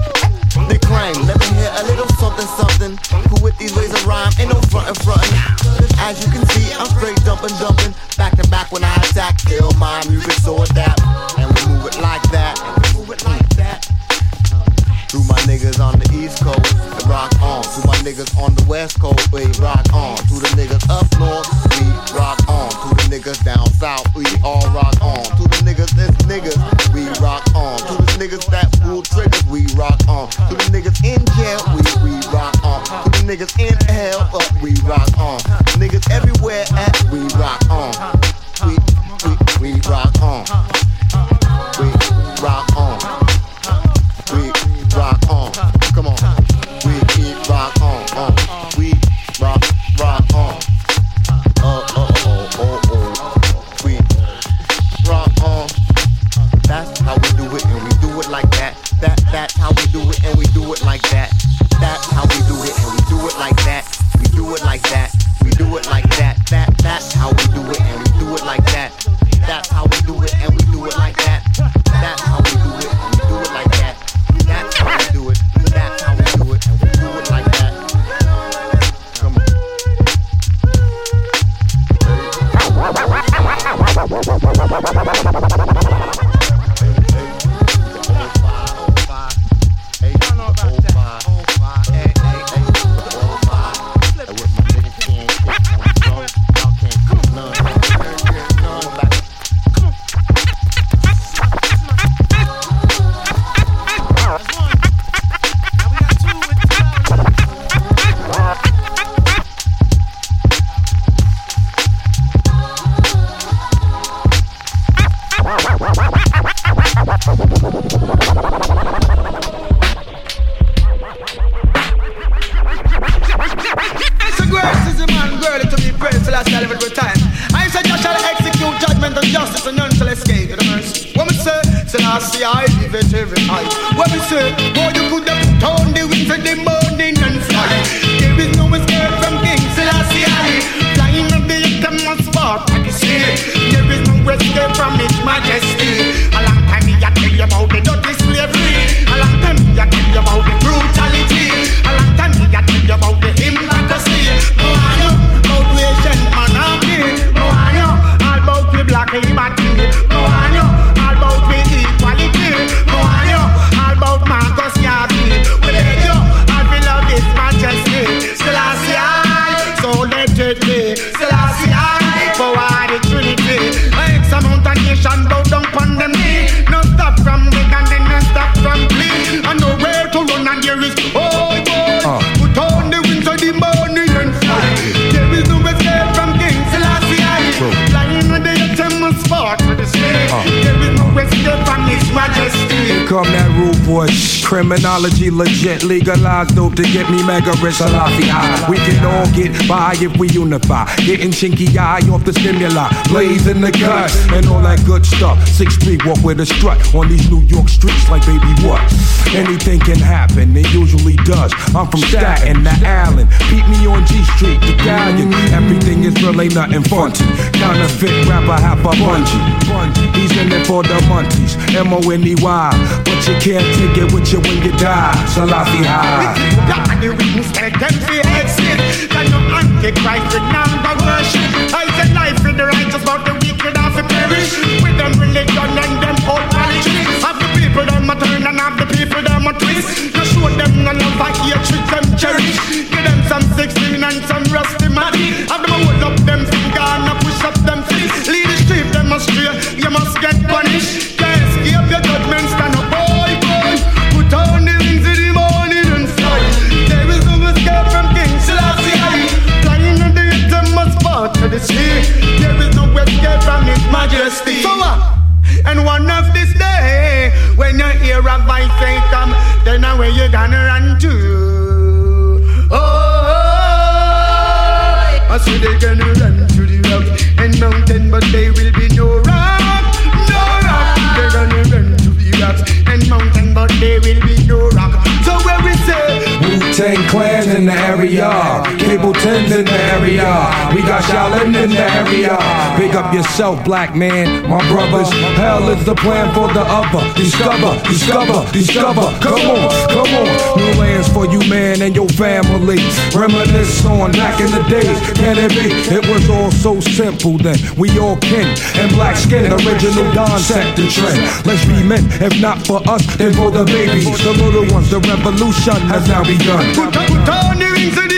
Reclaim, let me hear a little something, something. Who with these ways of rhyme, ain't no frontin' frontin'. As you can see, I'm straight dumping, dumping. Back to back when I attack, ill my music, so adapt. And we move it like that. And we move it like that. To my niggas on the East Coast, rock on. To my niggas on the West Coast, we rock on. To the niggas up north, we rock on. To the niggas down south, we all rock on. To the niggas that's niggas, we rock on. To the niggas that pull triggers, we rock on. To the niggas in jail, we, we rock on. To the niggas in hell, up, we rock on. Niggas everywhere at, we rock on. We, we, we rock on. Criminology legit, legalized dope to get me mega rich. Salafi high. We can all get by if we unify. Getting chinky eye off the stimuli, blaze in the cut, and all that good stuff. Six feet walk with a strut on these New York streets like baby what? Anything can happen, it usually does. I'm from Staten to Allen. Beat me on G Street, the galleon. Everything is real, ain't nothing funky. Counterfeit rapper, half a bungee. He's in it for the monkeys, M O N E Y. But you can't take it with you when you die. Salafi high. God, the wings take them to exit. Can no antichrist with number worship. I said life in the righteous, but the wicked have to perish. With them religion and them old politics. Have the people them a turn and have the people them a twist. You show them no love, I hatred them cherish. Give them some 16 and some rusty money. Have them hold up them finger and push up them fist. Lead the street them astray, you must get punished. You gonna run to? Oh, oh, oh, I see they gonna run to the rock and mountain, but there will be no rock, no rock. They're gonna run to the rocks and mountain, but there will be no rock. So where we say, Wu Tang Clan in the area. Cable 10's in the area. We got Shaolin in the area. Big up yourself, black man, my brothers. Hell is the plan for the other. Discover, discover, discover. Come on, come on. New lands for you, man, and your family. Reminisce on back in the days. Can it be? It was all so simple then. We all kin and black skin. Original Don set the trend. Let's be men, if not for us, then for the babies. The little ones, the revolution has now begun. Put on the wings of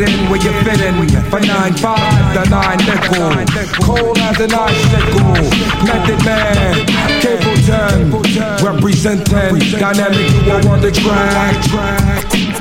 in where you fit in. For 9 5 the 9 nickel. Cold as an icicle. Method Man, Capleton, representing Dynamic Duo on the track.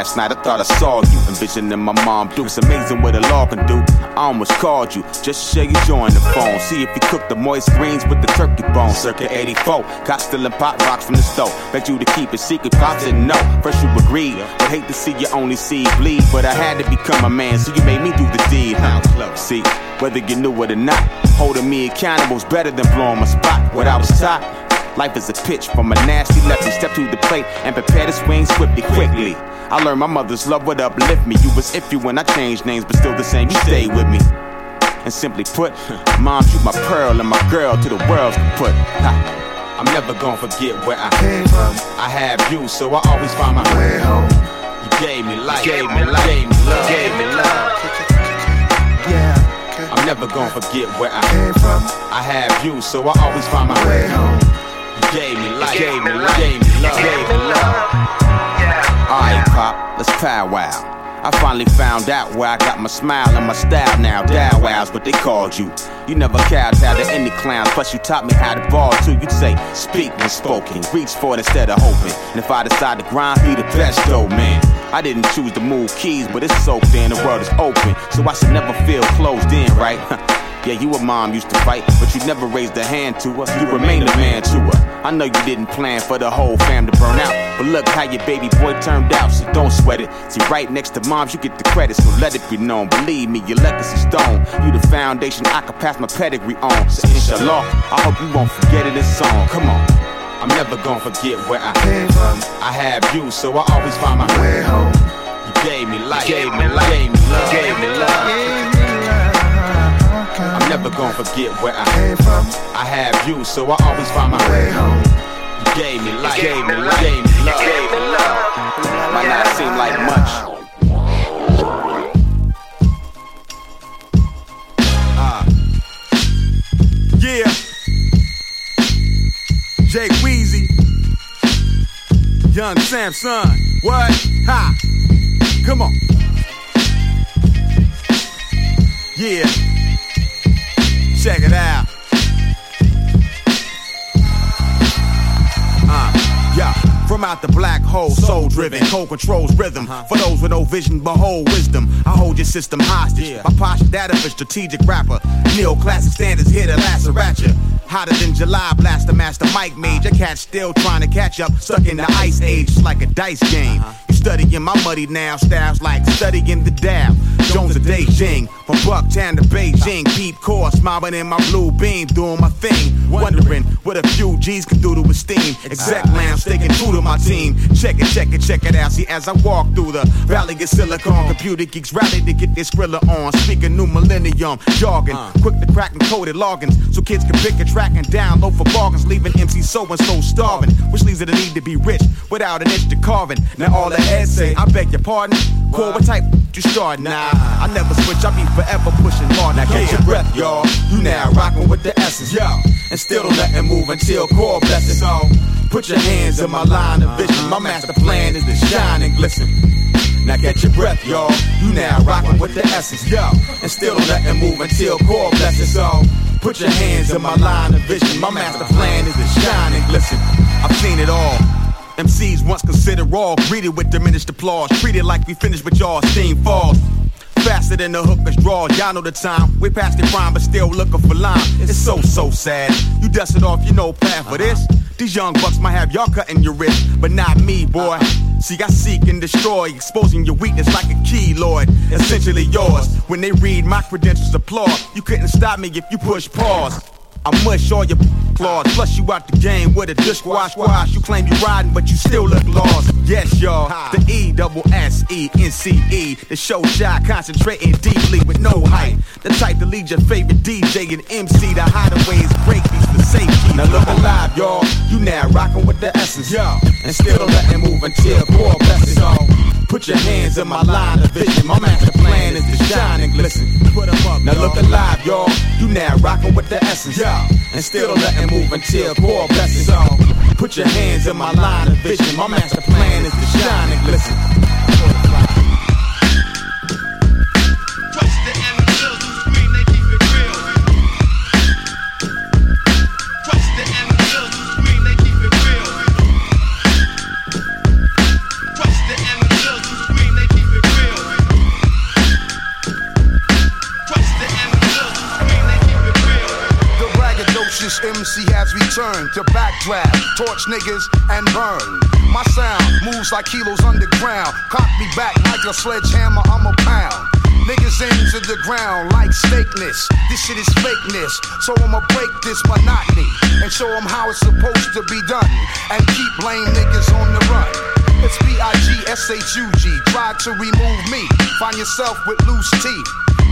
Last night, I thought I saw you. Envisioning my mom do. It's amazing what a law can do. I almost called you just to show you join the phone. See if you cook the moist greens with the turkey bone. Circa 84, got in pot rocks from the stove. Begged you to keep it secret, pops didn't know. First you agreed, but hate to see you only see bleed. But I had to become a man, so you made me do the deed. Huh? See, whether you knew it or not, holding me accountable's better than blowing my spot. What I was taught. Life is a pitch from a nasty lefty. Step to the plate and prepare to swing swiftly, quickly. I learned my mother's love would uplift me. You was iffy when I changed names, but still the same. You stayed with me. And simply put, mom, you my pearl and my girl to the world's put. Ha. I'm never gonna forget where I came from. I have you, so I always find my way home. You gave me life, gave me life, gave me love, gave me love. Yeah. I'm never gonna forget where I came from. I have you, so I always find my way home. Gave me life, gave me life, gave me love, gave me love. Alright, Pop, let's powwow. I finally found out where I got my smile and my style now. Dow wow's what they called you. You never kowtowed to any clowns, plus you taught me how to ball too. You'd say, speak when spoken, reach for it instead of hoping. And if I decide to grind, be the best though, man. I didn't choose to move keys, but it's soaked in, the world is open. So I should never feel closed in, right? Yeah, you a mom used to fight, but you never raised a hand to her. You remained a man to her. I know you didn't plan for the whole fam to burn out, but look how your baby boy turned out, so don't sweat it. See, right next to moms, you get the credit, so let it be known. Believe me, your legacy's stone. You the foundation I can pass my pedigree on. So inshallah, I hope you won't forget it in song. Come on. I'm never gonna forget where I came from. I have you, so I always find my way home. You gave me life, gave me life, gave me love, gave me love. I'm never gonna forget where I came from. I have you, so I always find my way home. You gave me life, gave me life, gave me love, gave me love. Might not seem like much. Ah. Yeah. Jay Weezy. Young Samson. What? Ha. Come on. Yeah. Check it out. Uh. From out the black hole, soul driven, cold controls rhythm. Uh-huh. For those with no vision, behold wisdom. I hold your system hostage. My posture that of a strategic rapper. Neoclassic standards here to lacerate ya. Hotter than July blaster, master Mike made. Your cat still trying to catch up, stuck in the ice age, it's like a dice game. Uh-huh. You studying my muddy now, styles like studying the Dow. Jones to Beijing, from Bucktown to Beijing. Deep core, smiling in my blue beam, doing my thing. Wondering what a few G's can do to esteem. Exec lounge, sticking true to my team. Check it, check it, check it out. See, as I walk through the valley of silicon, computer geeks rally to get their skrilla on. Speaking new millennium jargon, uh. quick to crack and coded logins, so kids can pick a track and download for bargains, leaving MC so and so starving. Which leads to the need to be rich without an inch to carving. Now all the heads say, I beg your pardon. Core, what type you start? Nah, I never switch. I be forever pushing hard. Now catch your breath, y'all. You now rocking with the essence, yo. And still don't let it move until core blesses. it. So put your hands in my line of vision. My master plan is to shine and glisten. Now get your breath, y'all. You now rocking with the essence, yo. And still let it move until core bless it. So put your hands in my line of vision. My master plan is to shine and glisten. I've seen it all. MCs once considered raw, greeted with diminished applause, treated like we finished, but y'all steam falls. Faster than the hookers draw, y'all know the time. We past the prime, but still looking for lime. It's so, so sad. You dust it off, you know path for this. These young bucks might have y'all cutting your wrist, but not me, boy. See, I seek and destroy, exposing your weakness like a key, Lord. Essentially yours. When they read my credentials, applaud. You couldn't stop me if you push pause. I mush all your claws, flush you out the game with a dish wash. squash. You claim you riding, but you still look lost. Yes, y'all, the E double S E N C E, the show shy, concentrating deeply with no hype. The type to lead your favorite DJ and MC. The hideaways break these for safety. Now look alive, y'all. You now rocking with the essence, yo, and still don't let it move until core blessings. So put your hands in my line of vision. My master plan is to shine and glisten. Put up. Now look alive, y'all. You now rocking with the essence, yo, and still don't let it move until core blessings. So put your hands in my line of vision. My master plan is to shine and glisten. MC has returned to backdraft, torch niggas, and burn. My sound moves like kilos underground. Cock me back like a sledgehammer, I'm a pound. Niggas into the ground like stakeness. This shit is fakeness. So I'ma break this monotony and show them how it's supposed to be done. And keep lame niggas on the run. It's B-I-G-S-H-U-G. Try to remove me. Find yourself with loose teeth.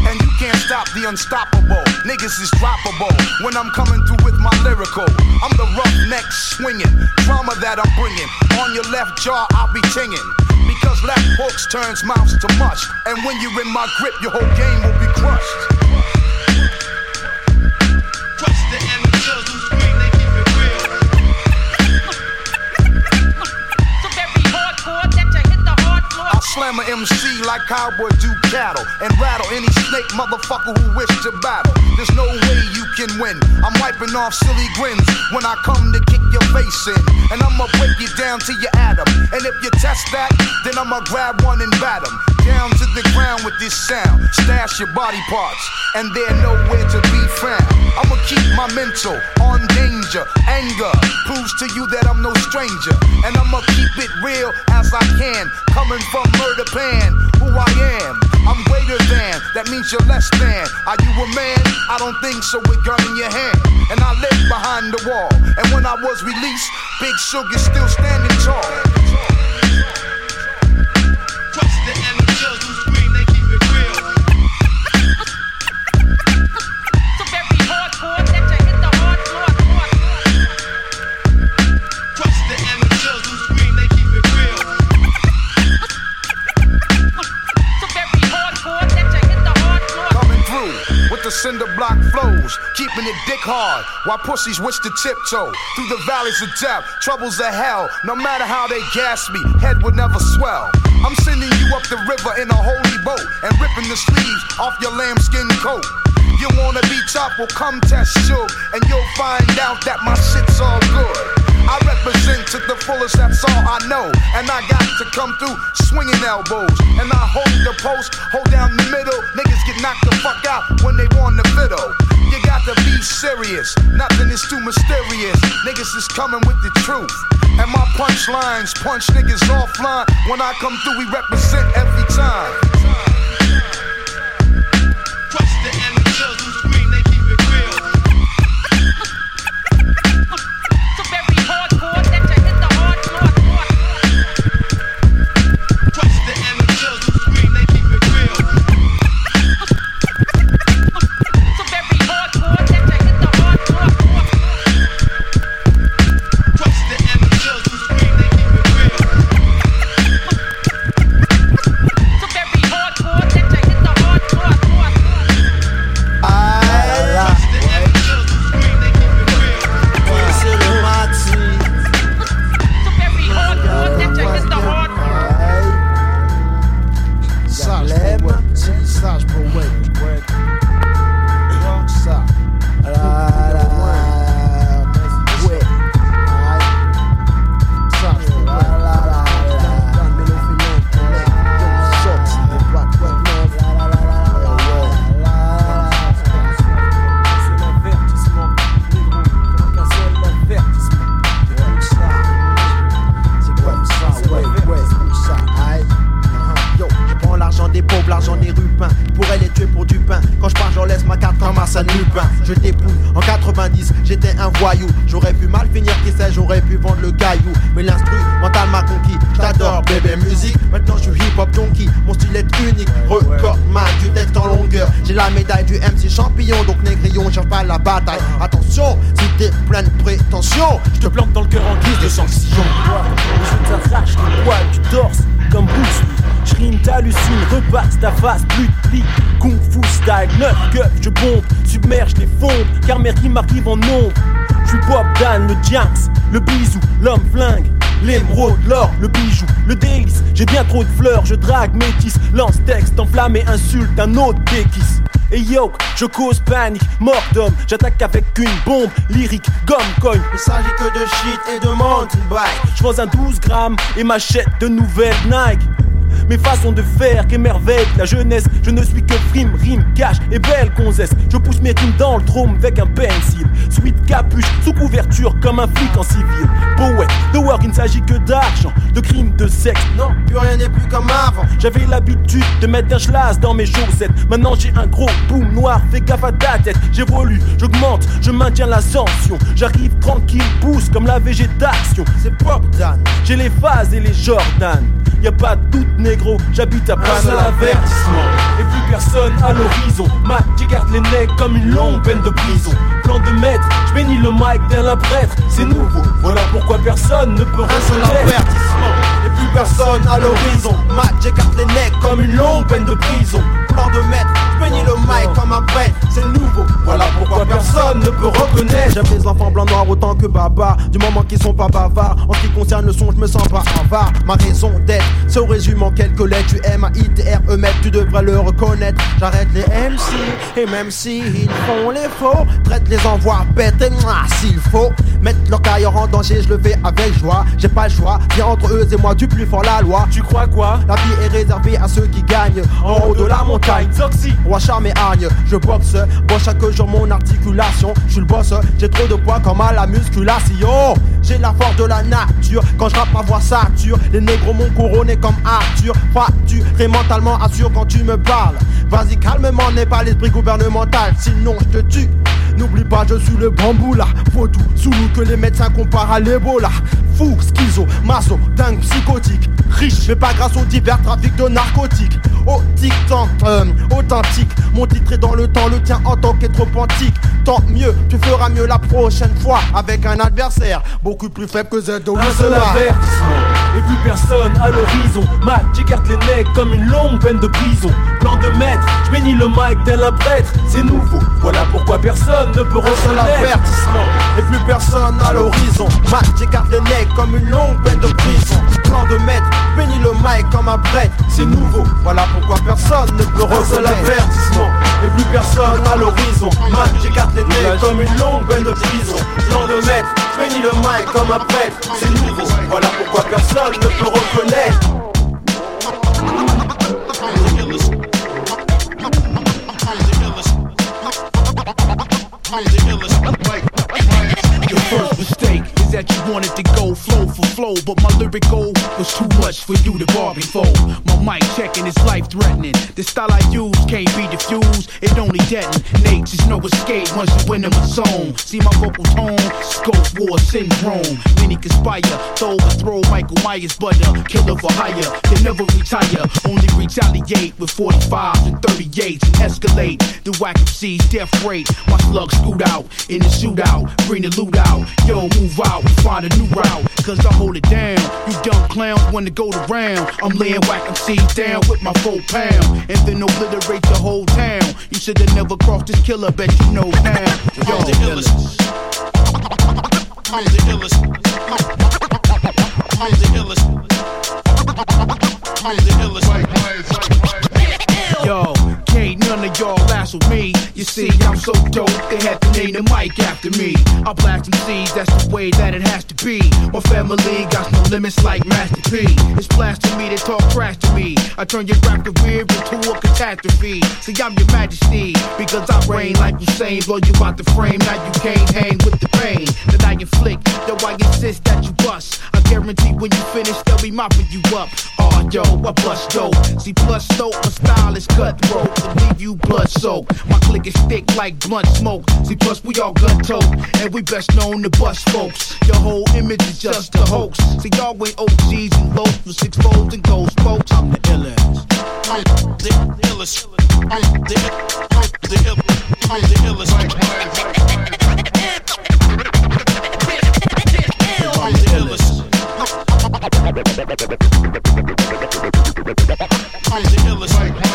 And you can't stop the unstoppable. Niggas is droppable when I'm coming through with my lyrical. I'm the roughneck swinging, drama that I'm bringing. On your left jaw, I'll be tinging. Because left hooks turns mouths to mush. And when you're in my grip, your whole game will be crushed. Slam a MC like cowboy do cattle and rattle any snake motherfucker who wish to battle. There's no way you can win. I'm wiping off silly grins when I come to kick your face in. And I'ma break you down to your atom. And if you test that, then I'ma grab one and bat 'em Down to the ground with this sound. Stash your body parts, and they're nowhere to be found. I'ma keep my mental on danger. Anger proves to you that I'm no stranger. And I'ma keep it real as I can. Coming from murder pan, who I am. I'm greater than, that means you're less than. Are you a man? I don't think so with gun in your hand. And I live behind the wall. And when I was released, Big Shug's still standing tall. The cinder block flows, keeping it dick hard while pussies wish to tiptoe through the valleys of death, troubles of hell. No matter how they gas me, head would never swell. I'm sending you up the river in a holy boat and ripping the sleeves off your lambskin coat. You wanna be tough? Well, come test Shug, and you'll find out that my shit's all good. I represent to the fullest, that's all I know. And I got to come through swinging elbows. And I hold the post, hold down the middle. Get knocked the fuck out when they want the fiddle. You got to be serious, nothing is too mysterious. Niggas is coming with the truth. And my punchlines punch niggas offline. When I come through, we represent every time. Le bijou, le délice. J'ai bien trop de fleurs, je drague, métis, lance texte, enflamme et insulte un autre déquisse. Et yo, je cause panique, mort d'homme, j'attaque avec une bombe lyrique, gomme coin. Il s'agit que de shit et de mountain bike. Je vends un 12 grammes et m'achète de nouvelles Nike. Mes façons de faire qu'émerveillent la jeunesse. Je ne suis que frime, rime, cash et belle gonzesse. Je pousse mes rimes dans le trône avec un pencil. Sweet capuche, sous couverture comme un flic en civil. Poète, de work, il ne s'agit que d'argent, de crimes, de sexe. Non, plus rien n'est plus comme avant. J'avais l'habitude de mettre un schlass dans mes chaussettes. Maintenant j'ai un gros boom noir, fais gaffe à ta tête. J'évolue, j'augmente, je maintiens l'ascension. J'arrive tranquille, pousse comme la végétation. C'est Pop Dan. J'ai les phases et les Jordan. Y a pas de doute négro, j'habite à Panama. seul avertissement. Et plus personne à l'horizon. Mac, j'écarte les necks comme une longue peine de prison. Plan de maître, je bénis le mic tel un prêtre. C'est nouveau, voilà pourquoi personne ne peut Un seul avertissement. Plus personne à l'horizon. Mac, j'écarte les necks comme une longue peine de prison. Plan de maître, bénis le mic comme un. C'est nouveau, voilà pourquoi personne ne peut reconnaître. J'aime les enfants blancs noirs autant que Baba. Du moment qu'ils sont pas bavards. En ce qui concerne le son, je me sens pas avare. Ma raison d'être, se résume en quelques lettres. Tu aimes à ITR, eux mettre, tu devrais le reconnaître. J'arrête les MC, et même si font les faux, traite les envois bêtes et moi s'il faut. Mettre leur carrière en danger, je le fais avec joie. J'ai pas le choix, viens entre eux et moi du plus fort la loi. Tu crois quoi? La vie est réservée à ceux qui gagnent en haut de la montagne. Zoxy, Roi charme et hargne, je boxe, bosse chaque jour mon articulation. Je suis le boss, j'ai trop de poids comme à la musculation. J'ai la force de la nature, quand je rappe ma voix sature. Les négros m'ont couronné comme Arthur. Fracturé mentalement, assure quand tu me parles. Vas-y, calmement, n'est pas l'esprit gouvernemental, sinon je te tue. N'oublie pas, je suis le bambou là. Vaudou, Zoulou que les médecins comparent à l'Ebola. Fou, schizo, maso, dingue, psychotique. Riche, mais pas grâce au divers trafic de narcotiques. Authentique, euh, authentique. Mon titre est dans le temps, le tien en tant qu'être. Tant mieux, tu feras mieux la prochaine fois avec un adversaire beaucoup plus faible que Z un seul avertissement. Et plus personne à l'horizon. Mac, j'écarte les necks comme une longue peine de prison. Plan de maître, je bénis le mic tel un prêtre. C'est nouveau, voilà pourquoi personne ne peut reconnaître. et plus personne à l'horizon. Mac, j'écarte les necks comme une longue peine de prison. Plan de maître, bénis le mic comme un prêtre. C'est nouveau, voilà pourquoi personne ne peut reconnaître. Et plus personne à l'horizon. Mac, j'écarte les necks comme une longue peine de prison. Plan de maître, je bénis le mic comme un prêtre. C'est nouveau, voilà pourquoi personne ne peut reconnaître. First mistake is that you wanted to go flow for flow, but my lyric lyrical was too much for you to for. My mic checking is life threatening. The style I use can't be diffused, it only detonates. There's no escape once you win in my zone. See my vocal tone, scope war syndrome. Many conspire to overthrow Michael Myers, but a killer for hire. They never retire, only retaliate with 45s and 38s and escalate. The whack MC's death rate. My slug scoot out in the shootout, bring the loot out. Yo, move out, we find a new route. Cause I hold it down. You dumb clowns wanna go the round. I'm laying whack MCs down with my four pound. And then obliterate the whole town. You should have never crossed this killer, bet you know now. Yo, I'm the illest. I'm the illest. I'm the illest. I'm the illest. Yo, none of y'all with me. You see, I'm so dope, they had to name the mic after me. I blast them seeds, that's the way that it has to be. My family got no limits like Master P. It's blasphemy, they talk trash to me. I turn your rap career into a catastrophe. See, I'm your majesty because I reign like Hussein. Blow you out the frame, now you can't hang with the pain that I inflict. Though I insist that you bust. I guarantee when you finish, they'll be mopping you up. Oh, yo, I bust dope. See, plus dope, my style is cutthroat leave you blood soaked. My click is thick like blunt smoke. See, plus we all gun tote, and we best known to bust folks. Your whole image is just a hoax. See, y'all ain't OGs and lows for six folds and ghost folks. I'm the illest. I'm the illest. I'm the, the, I'm the illest. I'm the illest. I'm the illest.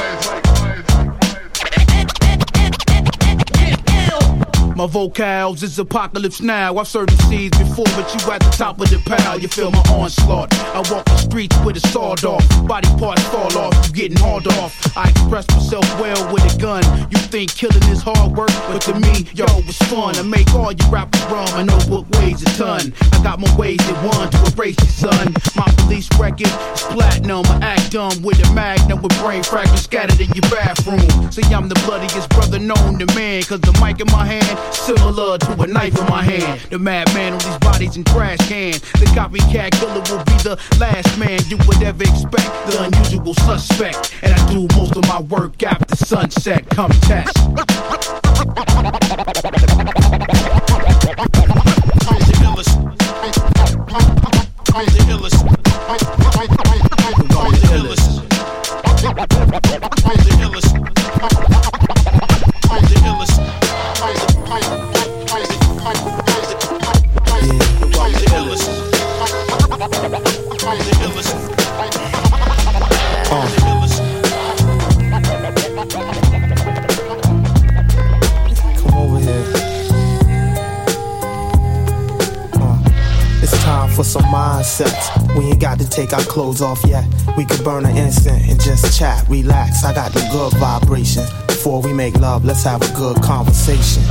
My vocals is apocalypse now. I've served the seeds before, but you at the top of the pile. You feel my onslaught. I walk the streets with a sawed off. Body parts fall off, you getting hauled off. I express myself well with a gun. You think killing is hard work, but to me, yo, it's fun. I make all you rappers run. I know what weighs a ton. I got my ways at one to erase your son. My police record is platinum. I act dumb with a magnum with brain fragments scattered in your bathroom. See, I'm the bloodiest brother known to man. Cause the mic in my hand, similar to a knife in my hand. The madman on these bodies in trash cans. The copycat killer will be the last man you would ever expect. The unusual suspect. And I do most of my work after sunset. Come test. Some mindsets. We ain't got to take our clothes off yet. We could burn an instant and just chat, relax. I got the good vibration. Before we make love, let's have a good conversation.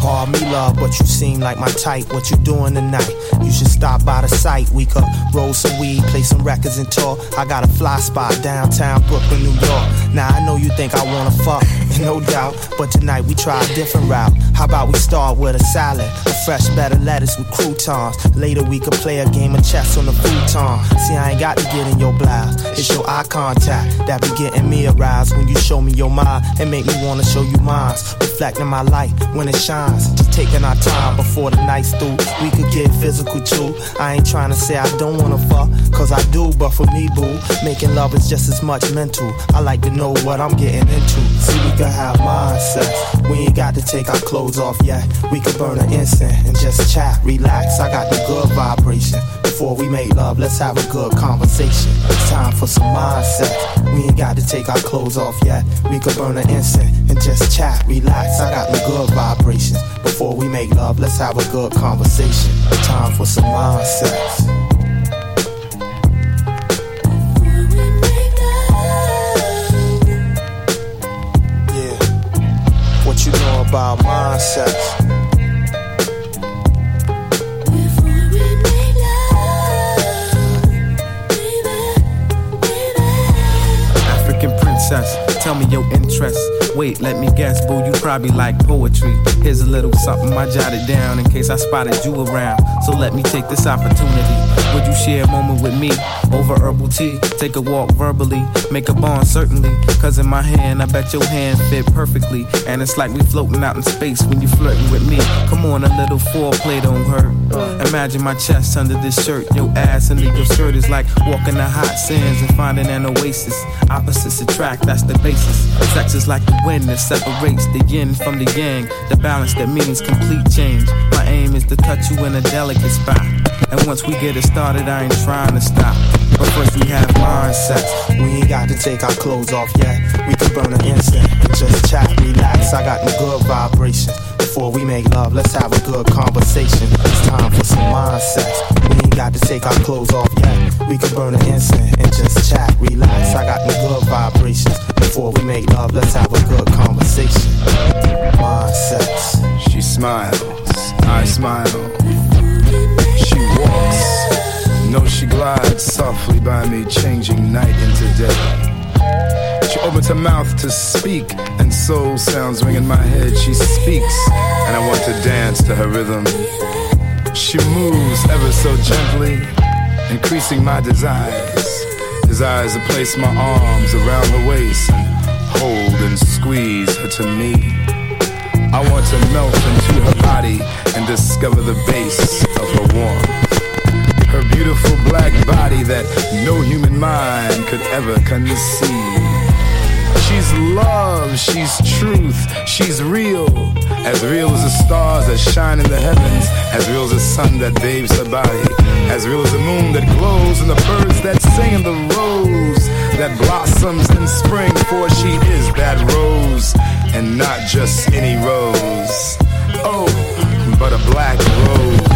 Pardon me, love, but you seem like my type. What you doing tonight? You should stop by the site. We could roll some weed, play some records, and talk. I got a fly spot downtown Brooklyn, New York. Now I know you think I wanna fuck, no doubt. But tonight we try a different route. How about we start with a salad, a fresh of lettuce with croutons. Later we could play a game of chess on the futon. See, I ain't got to get in your blouse. It's your eye contact that be getting me aroused when you show me your mind and make me wanna show you mine. Reflecting my light when it shines. Just taking our time before the night's through. We could get physical too. I ain't trying to say I don't wanna fuck, cause I do, but for me, boo, making love is just as much mental. I like to know what I'm getting into. See, we could have mindsets. We ain't got to take our clothes off yet. We could burn an incense and just chat, relax. I got the good vibration. Before we make love, let's have a good conversation. It's time for some mindsets. We ain't got to take our clothes off yet. We could burn an incense and just chat, relax. I got the good vibrations. Before we make love, let's have a good conversation. Time for some mindsets. About mindsets? African princess, tell me your interests. Wait, let me guess, boo, you probably like poetry. Here's a little something I jotted down in case I spotted you around. So let me take this opportunity. Would you share a moment with me over herbal tea? Take a walk verbally, make a bond certainly. Cause in my hand, I bet your hand fit perfectly. And it's like we floating out in space when you flirting with me. Come on, a little foreplay don't hurt. Imagine my chest under this shirt, your ass under your shirt is like walking the hot sands and finding an oasis. Opposites attract, that's the basis. Sex is like the wind that separates the yin from the yang. The balance that means complete change. My aim is to touch you in a delicate spot. And once we get it started, I ain't trying to stop. But first we have mindsets. We ain't got to take our clothes off yet. We can burn an instant and just chat, relax. I got the good vibrations. Before we make love, let's have a good conversation. It's time for some mindsets. We ain't got to take our clothes off yet. We can burn an instant and just chat, relax. I got the good vibrations. Before we make love, let's have a good conversation. Mindsets. She smiles, I smile. She walks, no, she glides softly by me, changing night into day. She opens her mouth to speak, and soul sounds ring in my head. She speaks, and I want to dance to her rhythm. She moves ever so gently, increasing my desires. Desires to place my arms around her waist and hold and squeeze her to me. I want to melt into her body and discover the base of her warmth. Her beautiful black body that no human mind could ever conceive. She's love, she's truth, she's real. As real as the stars that shine in the heavens, as real as the sun that bathes her body, as real as the moon that glows and the birds that sing and the rose that blossoms in spring. For she is that rose, and not just any rose. Oh, but a black rose.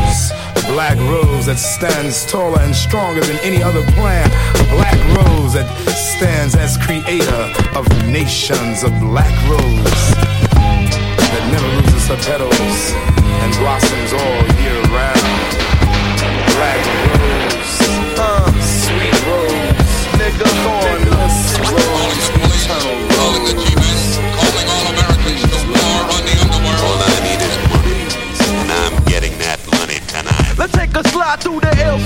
Black rose that stands taller and stronger than any other plant. A black rose that stands as creator of nations. A black rose that never loses her petals and blossoms all year round. Black rose, uh, sweet rose, nigga thornless rose,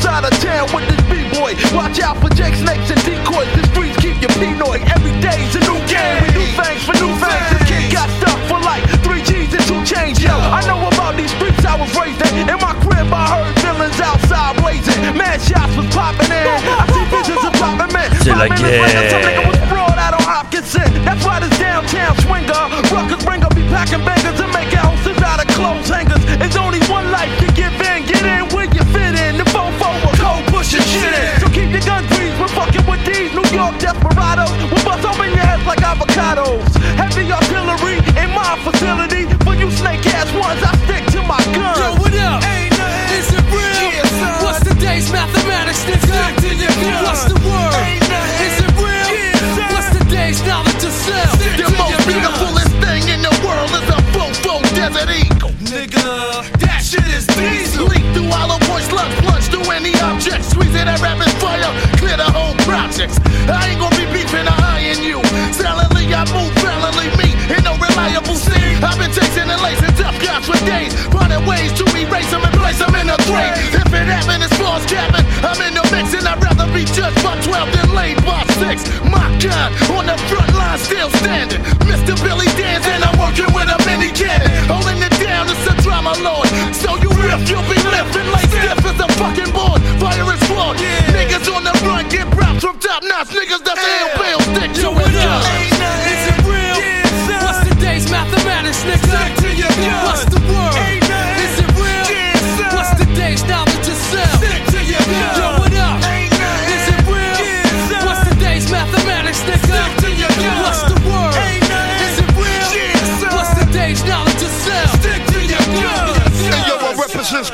side of town with this B-boy. Watch out for Jake snakes and decoys. The streets keep you Pinoy. Every day's a new game. We do things for new things. This kid got stuff for like three G's and two chains. Yo, I know about these streets I was raised in. In my crib, I heard villains outside blazing. Man, shots was popping in. I see visions of popping men. C'est la Five minutes later, some guerre. nigga out on Hopkinson. That's why this downtown swinger. Ruckers bringer be packing bangers and make houses out of clothes hangers. It's only one life to give in. Get in where you fit in. The fofo will cold pushing shit. So keep your gun greased. We're fucking with these New York desperados. We'll bust open your heads like avocados. Heavy artillery in my facility. For you snake ass ones, I stick to my guns. Yo, what up? Ain't Is it real? What's the day's mathematics. Stick to your guns. What's the word? At rapid fire, clear the whole projects. I ain't gonna be beefing or eyeing you. Silently, I move valiantly, me in no reliable scene. I've been chasing and lacing tough guys for days. Finding ways to erase them and place them in a three. If it happened, it's false cabin. I'm in the mix and I'd rather be judged by 12 than laid by 6. My gun on the front line, still standing. Mr. Billy Danze, and I'm working with a mini cannon. Holding top notch. Niggas that's ill bill, stick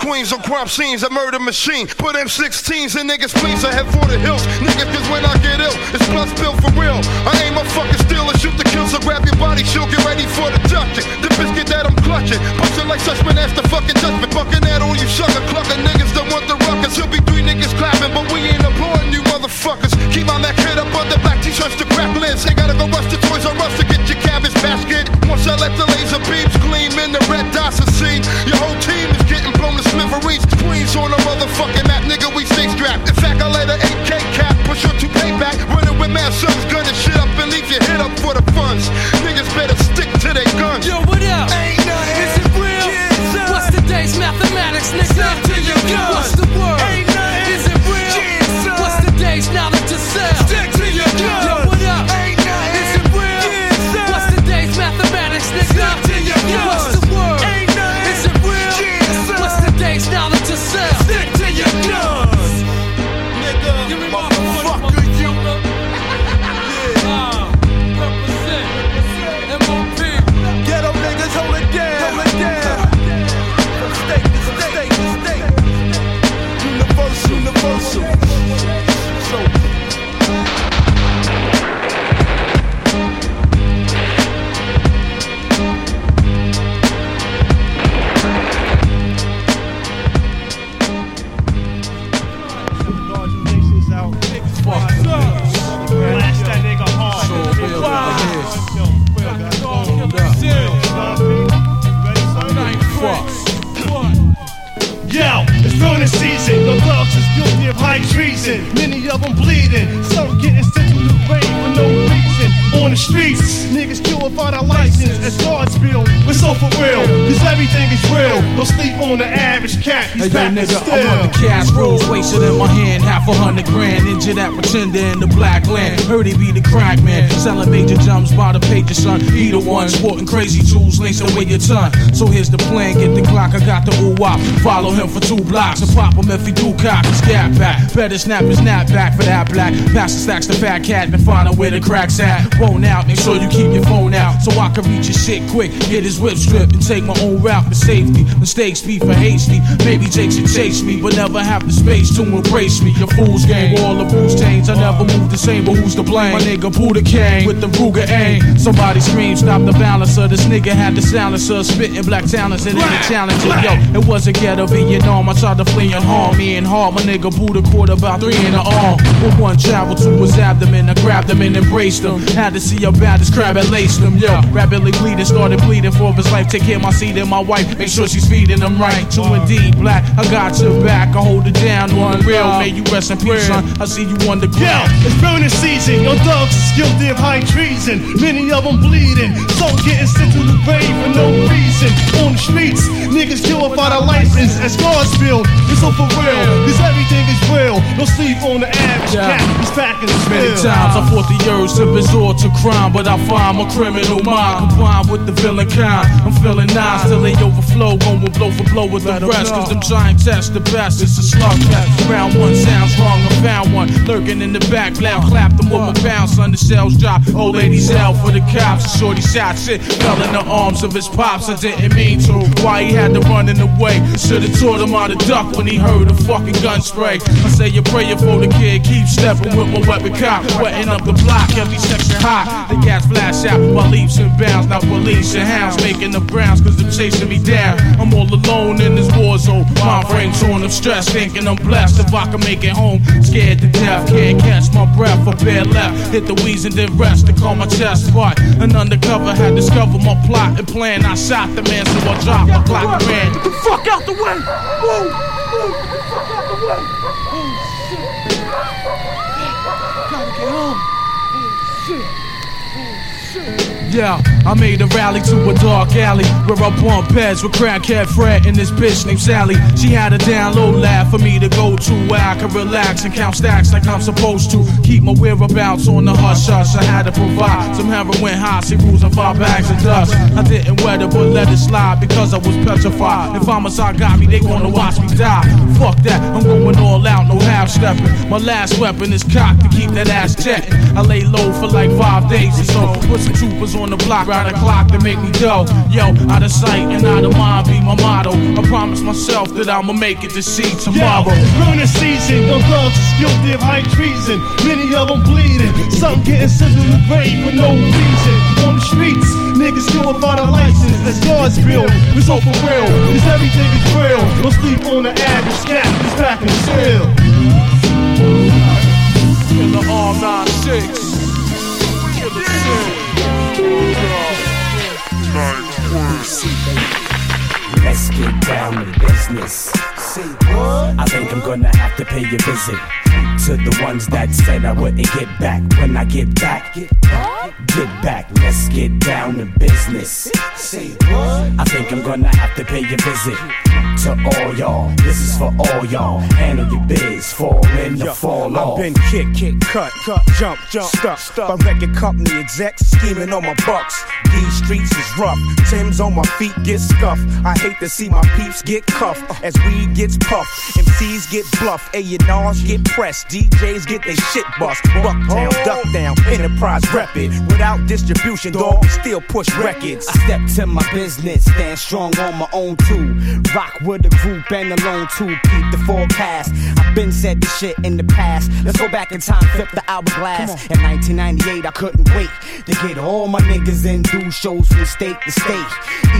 Queens on crime scenes, a murder machine. Put M16s in niggas' please, I head for the hills. Niggas, cause when I get ill, it's blood spill for real. I aim a fucking steal and shoot the kill, so grab your body, she'll get ready for the ducking. The biscuit that I'm clutching, busting like suspect, that's the fucking judgment. Bucking at all you sucker clucker niggas that want the ruckus. He'll be three niggas clapping, but we ain't applauding you motherfuckers. Keep my Mac head up under black t-shirts to crap lids. Ain't gotta go rush the Toys R Us to one sporting crazy tools, lacing with your ton. So here's the plan, get the Glock, I got the ooh wop. Follow him for two blocks and pop him if he do cock his gap back. Better snap his snap back for that black. Pass the stacks to fat cat and find out where the cracks at. Phone out, make sure you keep your phone out so I can reach your shit quick. Get his whip stripped and take my own route for safety. Mistakes be for hasty. Maybe Jake should chase me, but never have the space to embrace me. Your fool's game, all the rules change. I never move the same, but who's to blame? My nigga Buddha came with the Ruger aim. Somebody scream, stop the balancer. This nigga had the silencer, spitting black talons and in the challenger. Yo, it was a ghetto Vietnam. I tried to flee and harm me and harm. My nigga Buddha caught about three in the arm. With one travel to his abdomen, I grabbed him and embraced him. Had to see bad this crab had laced him. Yo, rapidly bleeding, started bleeding for his life. Take care of my seed and my wife. Make sure she's feeding him right. True indeed, black. I got your back. I hold it down. One real. May you rest in peace, son. I see you on the ground. it's burning season. Your dogs guilty of high treason. Many of them bleeding. Some getting sent to the grave for no reason. On the streets, niggas kill without a license. As God's build, it's all for real. Cause everything is real. Don't sleep on the average Yeah. cat. He's back in the Many times I fought the urge to resort to crime, but I find my criminal mind combined with the villain kind. I'm feeling nice till they overflow, going blow for blow with the rest. Cause them giant tests the best. It's a slug test. Round one sounds wrong, I found one lurking in the back. Loud clap them with my bounce shells drop. Old ladies out for the cops. Shorty shot shit fell in the arms of his pops. I didn't mean to. Why he had to run in the way? Should've taught him how to duck when he heard a fucking gun spray. I say you're praying for the kid, keep stepping with my weapon cock, wetting up the block, every section hot. The gas flash out while leaps and bounds, Now police and hounds making the browns, cause they're chasing me down. I'm all alone in this war zone, my brain torn of stress, thinking I'm blessed if I can make it home. Scared to death, can't catch my breath, a bare left, hit the wheeze and then rest to calm my chest part. An undercover had discovered my plot and plan. I shot the man, so I dropped my Glock and ran. Get the fuck out the way! Whoa! Whoa! Get the fuck out the way! Oh shit! Gotta get home. Oh shit. Oh shit. Yeah, I made a rally to a dark alley where I bump heads with crackhead Fred and this bitch named Sally. She had a down low laugh for me to go to where I could relax and count stacks like I'm supposed to. Keep my whereabouts on the hush hush. I had to provide some heroin, high see rules and five bags of dust. I didn't wet it but let it slide because I was petrified. If homicide got me, they gonna watch me die. Fuck that, I'm going all out, no half stepping. My last weapon is cocked to keep that ass jetting. I lay low for like five days or so. Put some troopers on the block, round the clock to make me go. Yo, out of sight and out of mind be my motto. I promise myself that I'ma make it to see tomorrow. Yeah, it's season. Dogs is guilty of high treason. Many of them bleeding. Some getting sent to the grave for no reason. On the streets, niggas still without a license. That's God's bill. It's all for real. Cause everything is real. Don't sleep on the average cat. He's back in the still. Killer all nine six. Let's get down to business. Say what? I think I'm gonna have to pay a visit to the ones that said I wouldn't get back. When I get back, get back. Let's get down to business. Say what? I think I'm gonna have to pay a visit to all y'all. This is for all y'all. Handle your biz, fall in the Yo, fall I've off. been kick, kick, cut, cut, jump, jump, stuck, stuck. By record company execs scheming on my bucks. These streets is rough. Tim's on my feet get scuffed. I hate to see my peeps get cuffed as weed gets puffed. MCs get bluffed, A&Rs get pressed, DJs get they shit bust. Bucktown, oh. duck down, enterprise rep it. Without distribution, dog, we still push records. I step to my business, stand strong on my own too. Rock with a group and alone too. Keep the forecast. I've been said this shit in the past. Let's go back in time, flip the hourglass. In 1998, I couldn't wait to get all my niggas in, do shows from state to state.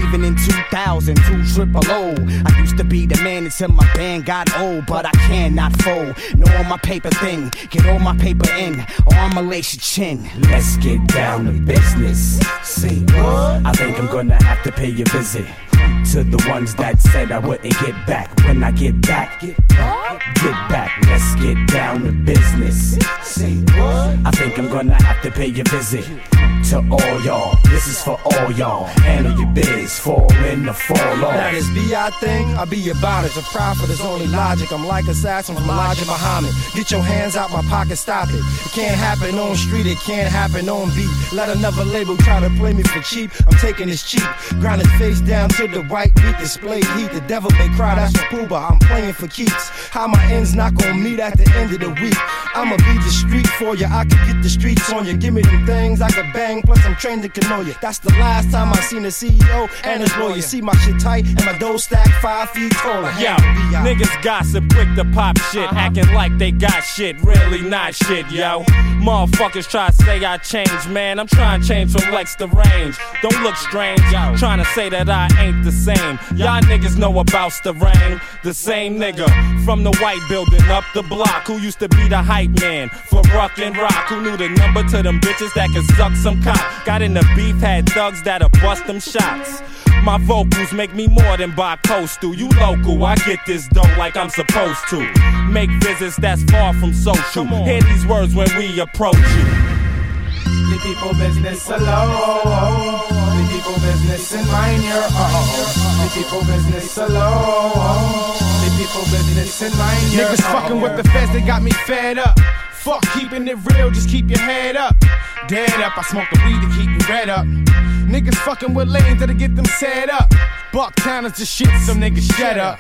Even in 2000, two triple O. I used to be the man until my band got old, but I cannot fold. Know all my paper thing, get all my paper in, or I'ma lace your chin. Let's get down to business. See, what? I think I'm gonna have to pay your visit To the ones that said I wouldn't get back. When I get back, get back. Let's get down to business. Say what? I think I'm gonna have to pay a visit to all y'all. This is for all y'all. Handle your biz, fall in the fall off. Now this BI thing, I be about it. The profit is only logic. I'm like assassin from Elijah Muhammad. Get your hands out my pocket, stop it. It can't happen on street, it can't happen on beat. Let another label try to play me for cheap. I'm taking this cheap. Grind his face down to the white meat display heat. The devil may cry, that's for Pooba. I'm playing for keeps. How my ends not gonna meet at the end of the week. I'ma be the street for you. I can get the streets on you. Give me them things I can bang. Plus I'm trained to canoe you. That's the last time I seen a CEO and his lawyer. See my shit tight and my dough stack five feet taller. Yo, niggas gossip quick to pop shit, uh-huh. acting like they got shit, really not shit, yo. Motherfuckers try to say I changed, man. I'm trying to change from Lex to range. Don't look strange, yo. Trying to say that I ain't the same. Y'all niggas know about the rain. The same nigga from the white building up the block who used to be the hype man for Ruck and Rock. Who knew the number to them bitches that could suck some cock. Got in the beef, had thugs that'll bust them shots. My vocals make me more than bi coastal. You local, I get this dough like I'm supposed to. Make visits that's far from social. Hear these words when we approach you. The people business alone. Business and mind your own. The people business alone. The people business and mind your Niggas fucking with the feds, they got me fed up. Fuck keeping it real, just keep your head up. Dead up, I smoke the weed to keep me red up. Niggas fucking with lanes that'll get them set up. Bucktown is the shit, some niggas shut up.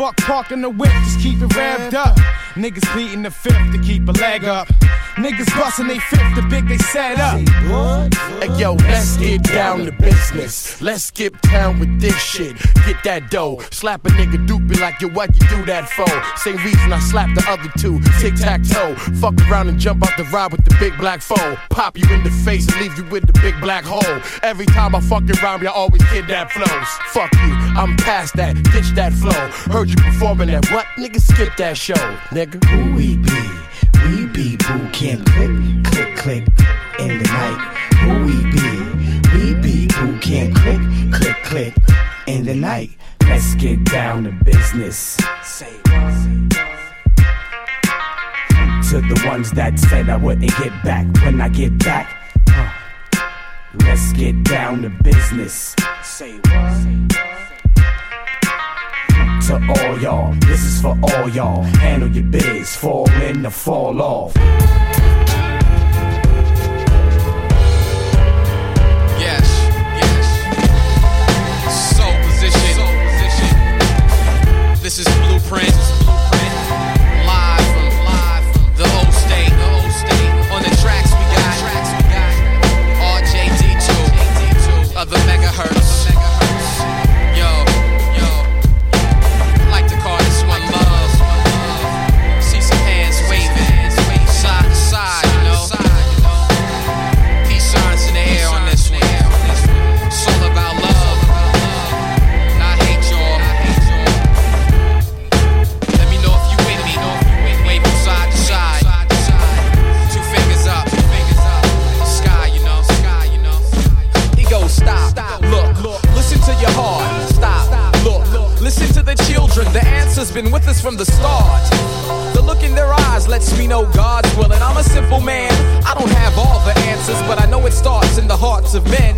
Fuck parking the whip, just keep it revved up. Niggas pleading the fifth to keep a leg up. Niggas busting they fifth, the big they set up. Hey yo, let's get down to business. Let's skip town with this shit. Get that dough. Slap a nigga be like, yo, what you do that for? Same reason I slapped the other two. Tic tac toe. Fuck around and jump out the ride with the big black foe. Pop you in the face and leave you with the big black hole. Every time I fuck around, I always kidnap flows. Fuck you, I'm past that. Ditch that flow. Heard you performing that. What? Nigga, skip that show, nigga. Who we be? We be boot camp click, click, click in the night. Who we be? We be boot camp click, click, click in the night. Let's get down to business. Say? To the ones that said I wouldn't get back when I get back. Let's get down to business. Say what? To all y'all, this is for all y'all. Handle your biz, fall in the fall off. Yes, yes. Soul position. This is Blueprint. Answer's been with us from the start. The look in their eyes lets me know God's willing. I'm a simple man, I don't have all the answers, but I know it starts in the hearts of men.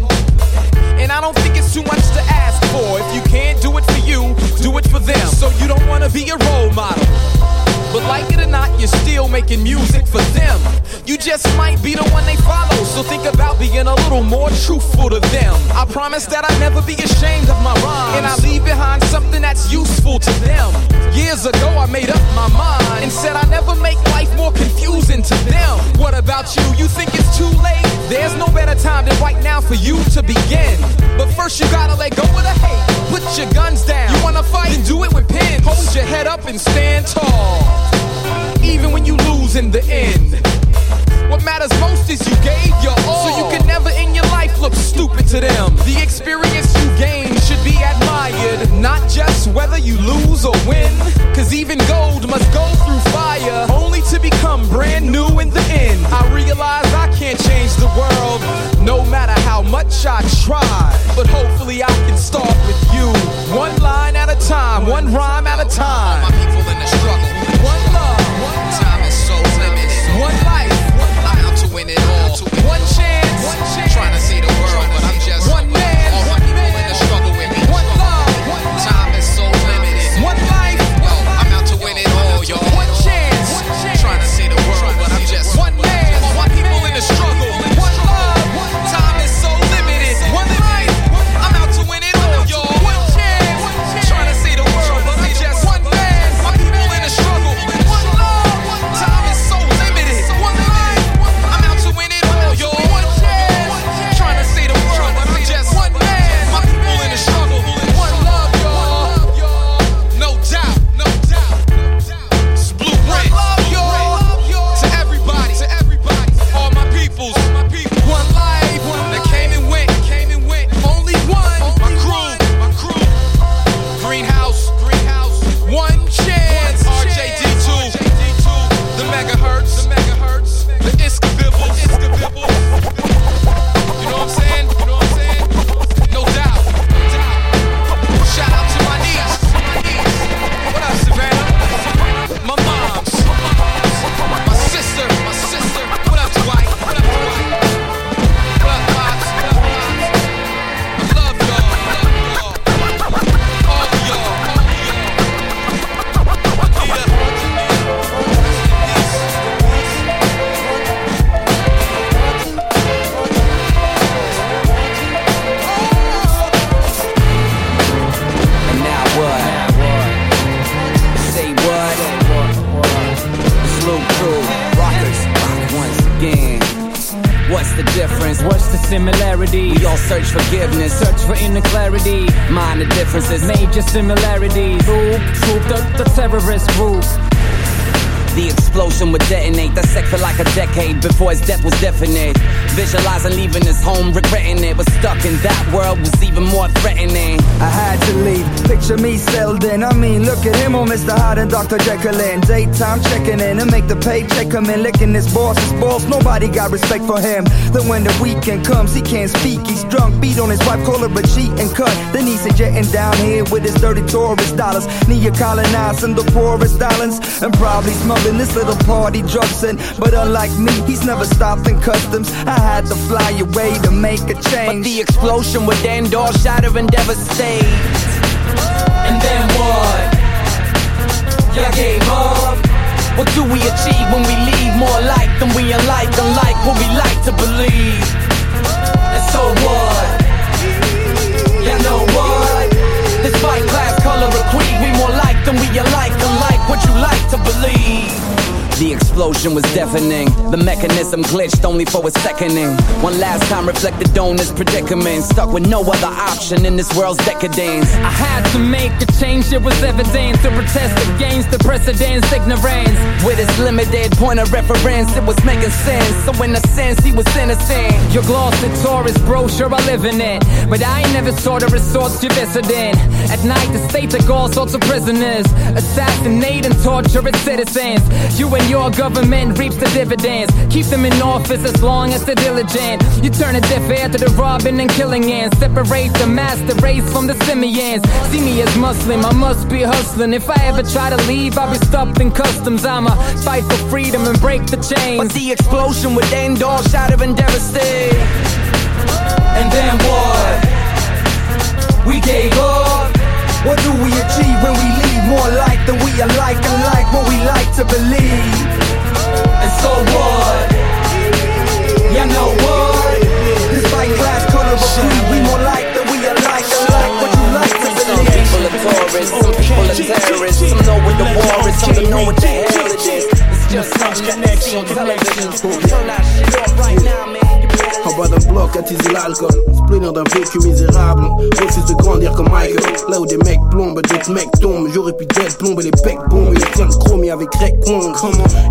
And I don't think it's too much to ask for. If you can't do it for you, do it for them. So you don't wanna be a role model. But like it or not, you're still making music for them. You just might be the one they follow. So think about being a little more truthful to them. I promise that I'll never be ashamed of my rhymes. And I leave behind something that's useful to them. Years ago, I made up my mind and said I never make life more confusing to them. What about you? You think it's too late? There's no better time than right now for you to begin. But first, you gotta let go of the hate. Put your guns down. You wanna fight? Then do it with pins. Hold your head up and stand tall. Even when you lose in the end. What matters most is you gave your all. So you can never in your life look stupid to them. The experience you gain should be admired, not just whether you lose or win. Cause even gold must go through fire, only to become brand new in the end. I realize I can't change the world, no matter how much I try. But hopefully I can start with you. one line at a time. one rhyme at a the the paycheck come in, licking his boss's balls. Nobody got respect for him. Then when the weekend comes, he can't speak. He's drunk, beat on his wife, call her a cheat and cut. Then he's jetting down here with his dirty tourist dollars. Neo-colonizing the poorest islands and probably smuggling this little party drugs in. But unlike me, he's never stopped in customs. I had to fly away to make a change. But the explosion would end all shatter and devastate. And then what? Y'all gave up. What do we achieve when we leave? More like than we unlike, unlike what we like to believe. And so what? Y'all know what? Despite class, color, or creed, we more like than we alike, unlike what you like to believe. The explosion was deafening. The mechanism glitched only for a seconding. One last time reflected on this predicament. Stuck with no other option in this world's decadence. I had to make a change, it was evident to protest against the precedent's ignorance. With his limited point of reference, it was making sense. So in a sense, he was innocent. Your glossy tourist brochure, I live in it. But I ain't never saw the resorts you visited. At night, the state took all sorts of prisoners. Assassinate and torture its citizens. You and your government reaps the dividends. Keep them in office as long as they're diligent. You turn a deaf ear to the robbing and killing ends. Separate the master race from the simians. See me as Muslim, I must be hustling. If I ever try to leave, I'll be stuck in customs. I'ma fight for freedom and break the chains. But the explosion would end all shatter and devastate. And then what? We gave up. What do we achieve when we leave? More like than we alike, unlike what we like to believe. And so what? You know what? Despite class, color, or creed, we more like than we alike, unlike what you like to believe. Some people are tourists, some people are terrorists. Some know what the war is, some don't know what the hell it is. It's just that they television. Turn that shit off right now, man. En bas d'un bloc, attiser l'alcool. Splenir d'un vécu misérable. Refuse de grandir comme Michael. Là où des mecs plombent, d'autres mecs tombent. J'aurais pu d'être plomber les becs bombes. Il tient le chromie avec Rec. Comment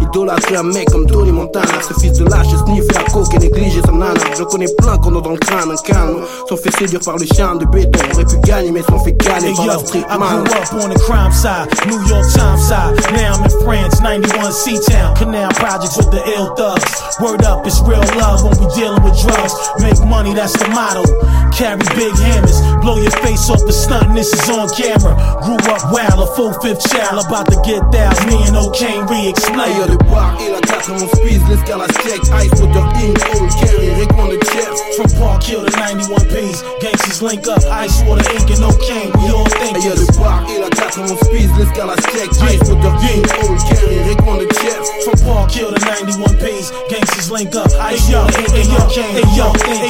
idolâtrer un mec comme Tony Montana? Ce fils de lâche, sniffer la coke et négliger sa nana. Je connais plein qu'on a dans le crâne, un calme. Sont fait séduire par le chien de béton. Aurait pu gagner, mais sont fait gagner par la street I man. grew up on the crime side, New York Times side. Now I'm in France, 91 C-Town. Canal projects with the ill thugs. Word up, it's real love when we dealing with drugs. Make money, that's the motto. Carry big hammers, blow your face off the stunt, this is on camera. Grew up wild, a full fifth child, about to get that. Me and O'Kane re-explain. Y'a le bar et la 4 on squeeze, l'escalade check, ice, moteur in, old carry, récon de chef. From Park Hill to 91 P's, gangsters link up, ice, water, Inc, and O'Kane, we all think Y'a le bar et la 4 on squeeze, l'escalade check, ice, moteur in, old carry, récon de chef. From Park Hill to 91 P's, gangsters link up, ice, water, Inc, and O'Kane, we all think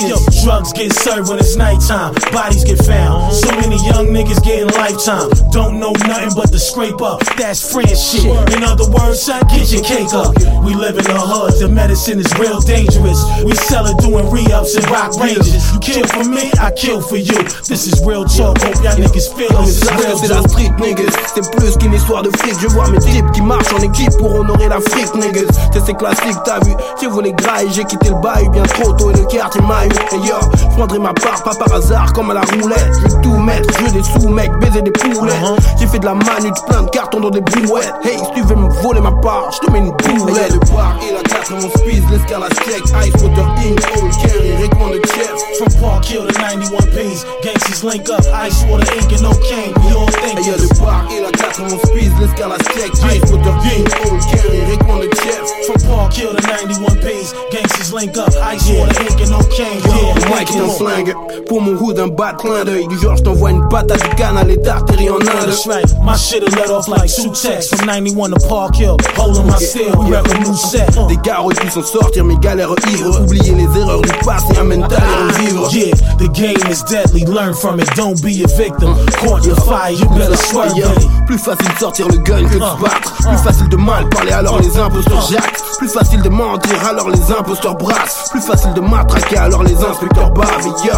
Drugs get served when it's nighttime, bodies get found. So many young niggas getting lifetime. Don't know nothing but the scrape up. That's friend shit. In other words, son, get your cake up. We live in the hood, the medicine is real dangerous. We sell it doing re-ups and rock ranges. You kill for me, I kill for you. This is real talk, hope y'all niggas feel this is sache real que c'est la street niggas C'est plus qu'une histoire de fric Je vois mes types qui marchent en équipe pour honorer l'Afrique niggas C'est classique t'as vu J'ai volé gras et j'ai quitté le bail bien trop tôt Et le quartier m'a eu. Et yo je prendrai ma part pas par hasard comme à la roulette. Je vais tout mettre je des sous mec baiser des poulets. J'ai fait de la manute plein de cartons dans des brouettes Hey si tu veux me voler ma part je te mets une boulette Le bar et la 4 on squeeze l'escalade check Ice water Inc. Old carry récon de chef From Park Hill to 91 P's, gangsters link up, ice, water, Inc, and O'Kane. We all think Y'a le bar et la 4 on squeeze l'escalade check Ice water Inc. Old carry récon de chef From Park Hill to 91 P's, gangsters link up, ice, water, Inc, and O'Kane. Yeah, Mike est un flingue. Pour mon hood un bas de clin d'œil. Du genre j't'envoie une patate du canal et d'artillerie en Inde That's right. My shit'll let off like Sutex from 91 to Park Hill. Holding my steel, we rep a new set. Des gars auraient pu s'en sortir mais galères ivres Oublier les erreurs du passé amène à les revivre. Yeah, the game is deadly. Learn from it. Don't be a victim. Caught your fire, you better it. Plus facile de sortir le gun que de se battre. Plus facile de mal parler alors les imposteurs jactent. Plus facile de mentir alors les imposteurs brassent. Plus facile de matraquer alors les inspecteurs bavent. Et yo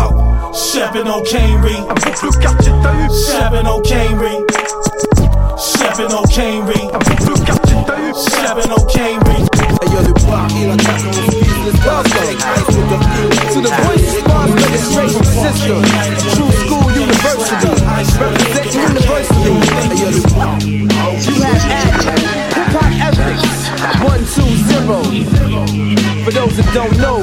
le quartier. Sheppin' O'Kanery. le quartier t'a eu Sheppin' O'Kanery. Et yo le bar et To the voice squad registration system. True School University. University. You have action. Hip hop ethics. One, two, zero. For those that don't know,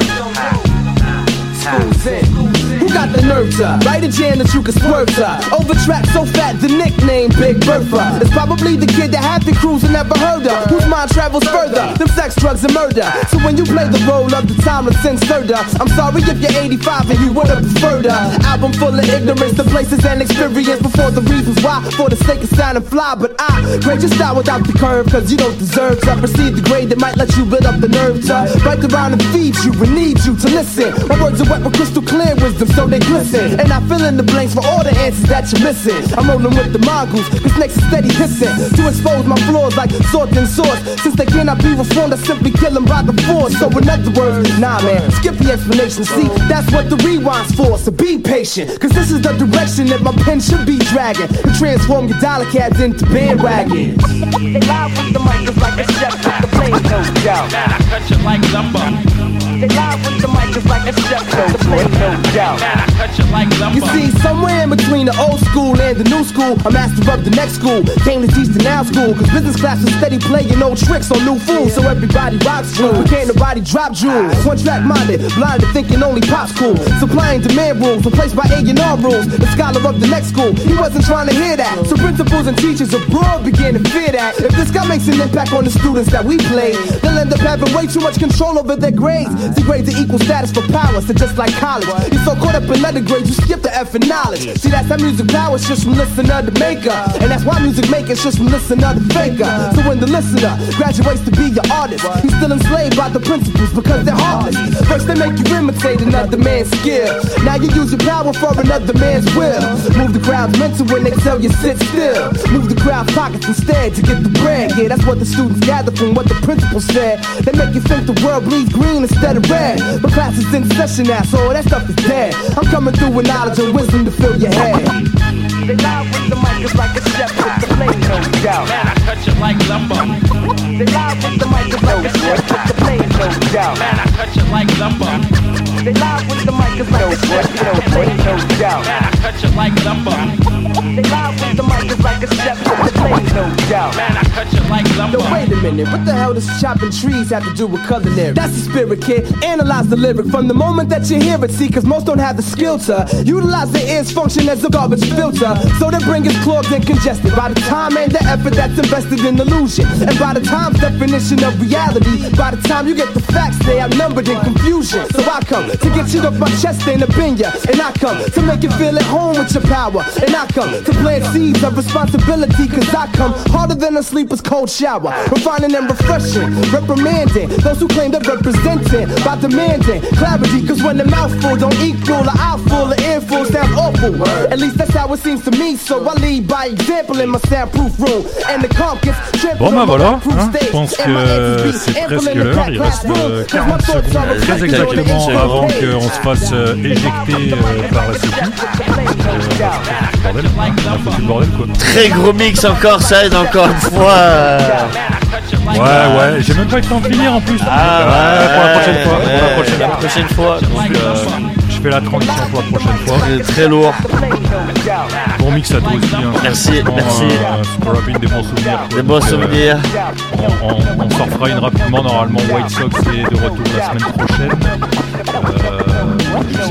school's in. Got the nerve to write a jam that you can swerve to? Over track so fat, the nickname Big Bertha. It's probably the kid that half the crews have never heard of. Whose mind travels further than sex, drugs, and murder. So when you play the role of the timeless inserter, I'm sorry if you're 85 and you would have preferred a album full of ignorance, the places and experience before the reasons why. For the sake of sounding fly, but I grade your style without the curve, cause you don't deserve to proceed the grade that might let you build up the nerve to write around and feed you and need you to listen. My words are wet with crystal clear wisdom, so they glisten. And I fill in the blanks for all the answers that you're missing. I'm rolling with the mongoose, cause snakes are steady hissing. To expose my flaws like sword and swords. Since they cannot be reformed, I simply kill them by the force. So in other words, nah man, skip the explanation. See, that's what the rewind's for. So be patient, cause this is the direction that my pen should be dragging. To transform your dollar cabs into bandwagons. They live with the mic, it's like a chef with the flame no doubt. Man, I cut you like lumber. They live with the mic, it's like a chef flame no doubt. Man, I cut you like lumber. You see, somewhere in between the old school and the new school, a master of the next school came to teach the now school. Cause business class is steady playing old tricks on new fools. So everybody rocks jewels, but can't nobody drop jewels. One track minded, blind to thinking only pop's cool. Supply and demand rules, replaced by A&R rules. The scholar of the next school, he wasn't trying to hear that. So principals and teachers abroad began to fear that. If this guy makes an impact on the students that we play, they'll end up having way too much control over their grades. See, grades are equal status for power, so just like college. You're so caught up in letter grades, you skip the F in knowledge. See, that's how music power is just from listener to maker. And that's why music makers just from listener to faker. So when the listener graduates to be your artist, he's still enslaved by the principles because they're heartless. First they make you imitate another man's skill. Now you use your power for another man's will. Move the crowd's mental when they tell you sit still. Move the crowd's pockets instead to get the bread. Yeah, that's what the students gather from what the principal said. They make you think the world bleeds green instead of red. But class is in session now, so all that stuff is dead. I'm coming through with knowledge and wisdom to fill your head. They live with the mic just like a chef with the flame, no doubt. Man, I cut you like lumber. They live with the mic just like a chef with the flame, no doubt. Man, I cut you like lumber. They live with the mic just like a chef with the flame, no doubt. Man, I cut you like lumber. They live with the mic just like a chef with the flame, no doubt. Man, I cut Yo, wait a minute, what the hell does chopping trees have to do with culinary? That's the spirit, kid. Analyze the lyric from the moment that you hear it. See, cause most don't have the skill to utilize their ears function as a garbage filter. So their brain gets clogged and congested by the time and the effort that's invested in illusion. And by the time's definition of reality, by the time you get the facts, they outnumbered in confusion. So I come to get shit off my chest and opinion. And I come to make you feel at home with your power. And I come to plant seeds of responsibility, cause I come harder than a sleeper's cold shower. Refining and refreshing, reprimanding those who claim they're representing by demanding clarity. Cause when the mouthful don't equal a outful, an earful sounds awful. At least that's how it seems to me. So I lead by example in my soundproof room. And the calm gets Bon bah voilà, hein, je pense que c'est presque l'heure, il reste euh, 40 secondes très exactement avant qu'on se fasse euh, éjecter euh, par la sécu. Euh, bordel, quoi. Très gros mix encore, ça aide encore une fois. Ouais ouais, j'ai même pas eu le temps de finir en plus. Ah, ouais, pour la prochaine fois, pour la prochaine fois. Je fais la transition pour la prochaine fois. C'est très lourd. Bon mix à toi aussi. Hein, Merci, merci. euh, des bons souvenirs. Des bons euh, souvenirs. on, on, on s'en refera une rapidement. Normalement, White Sox est de retour la semaine prochaine. Euh,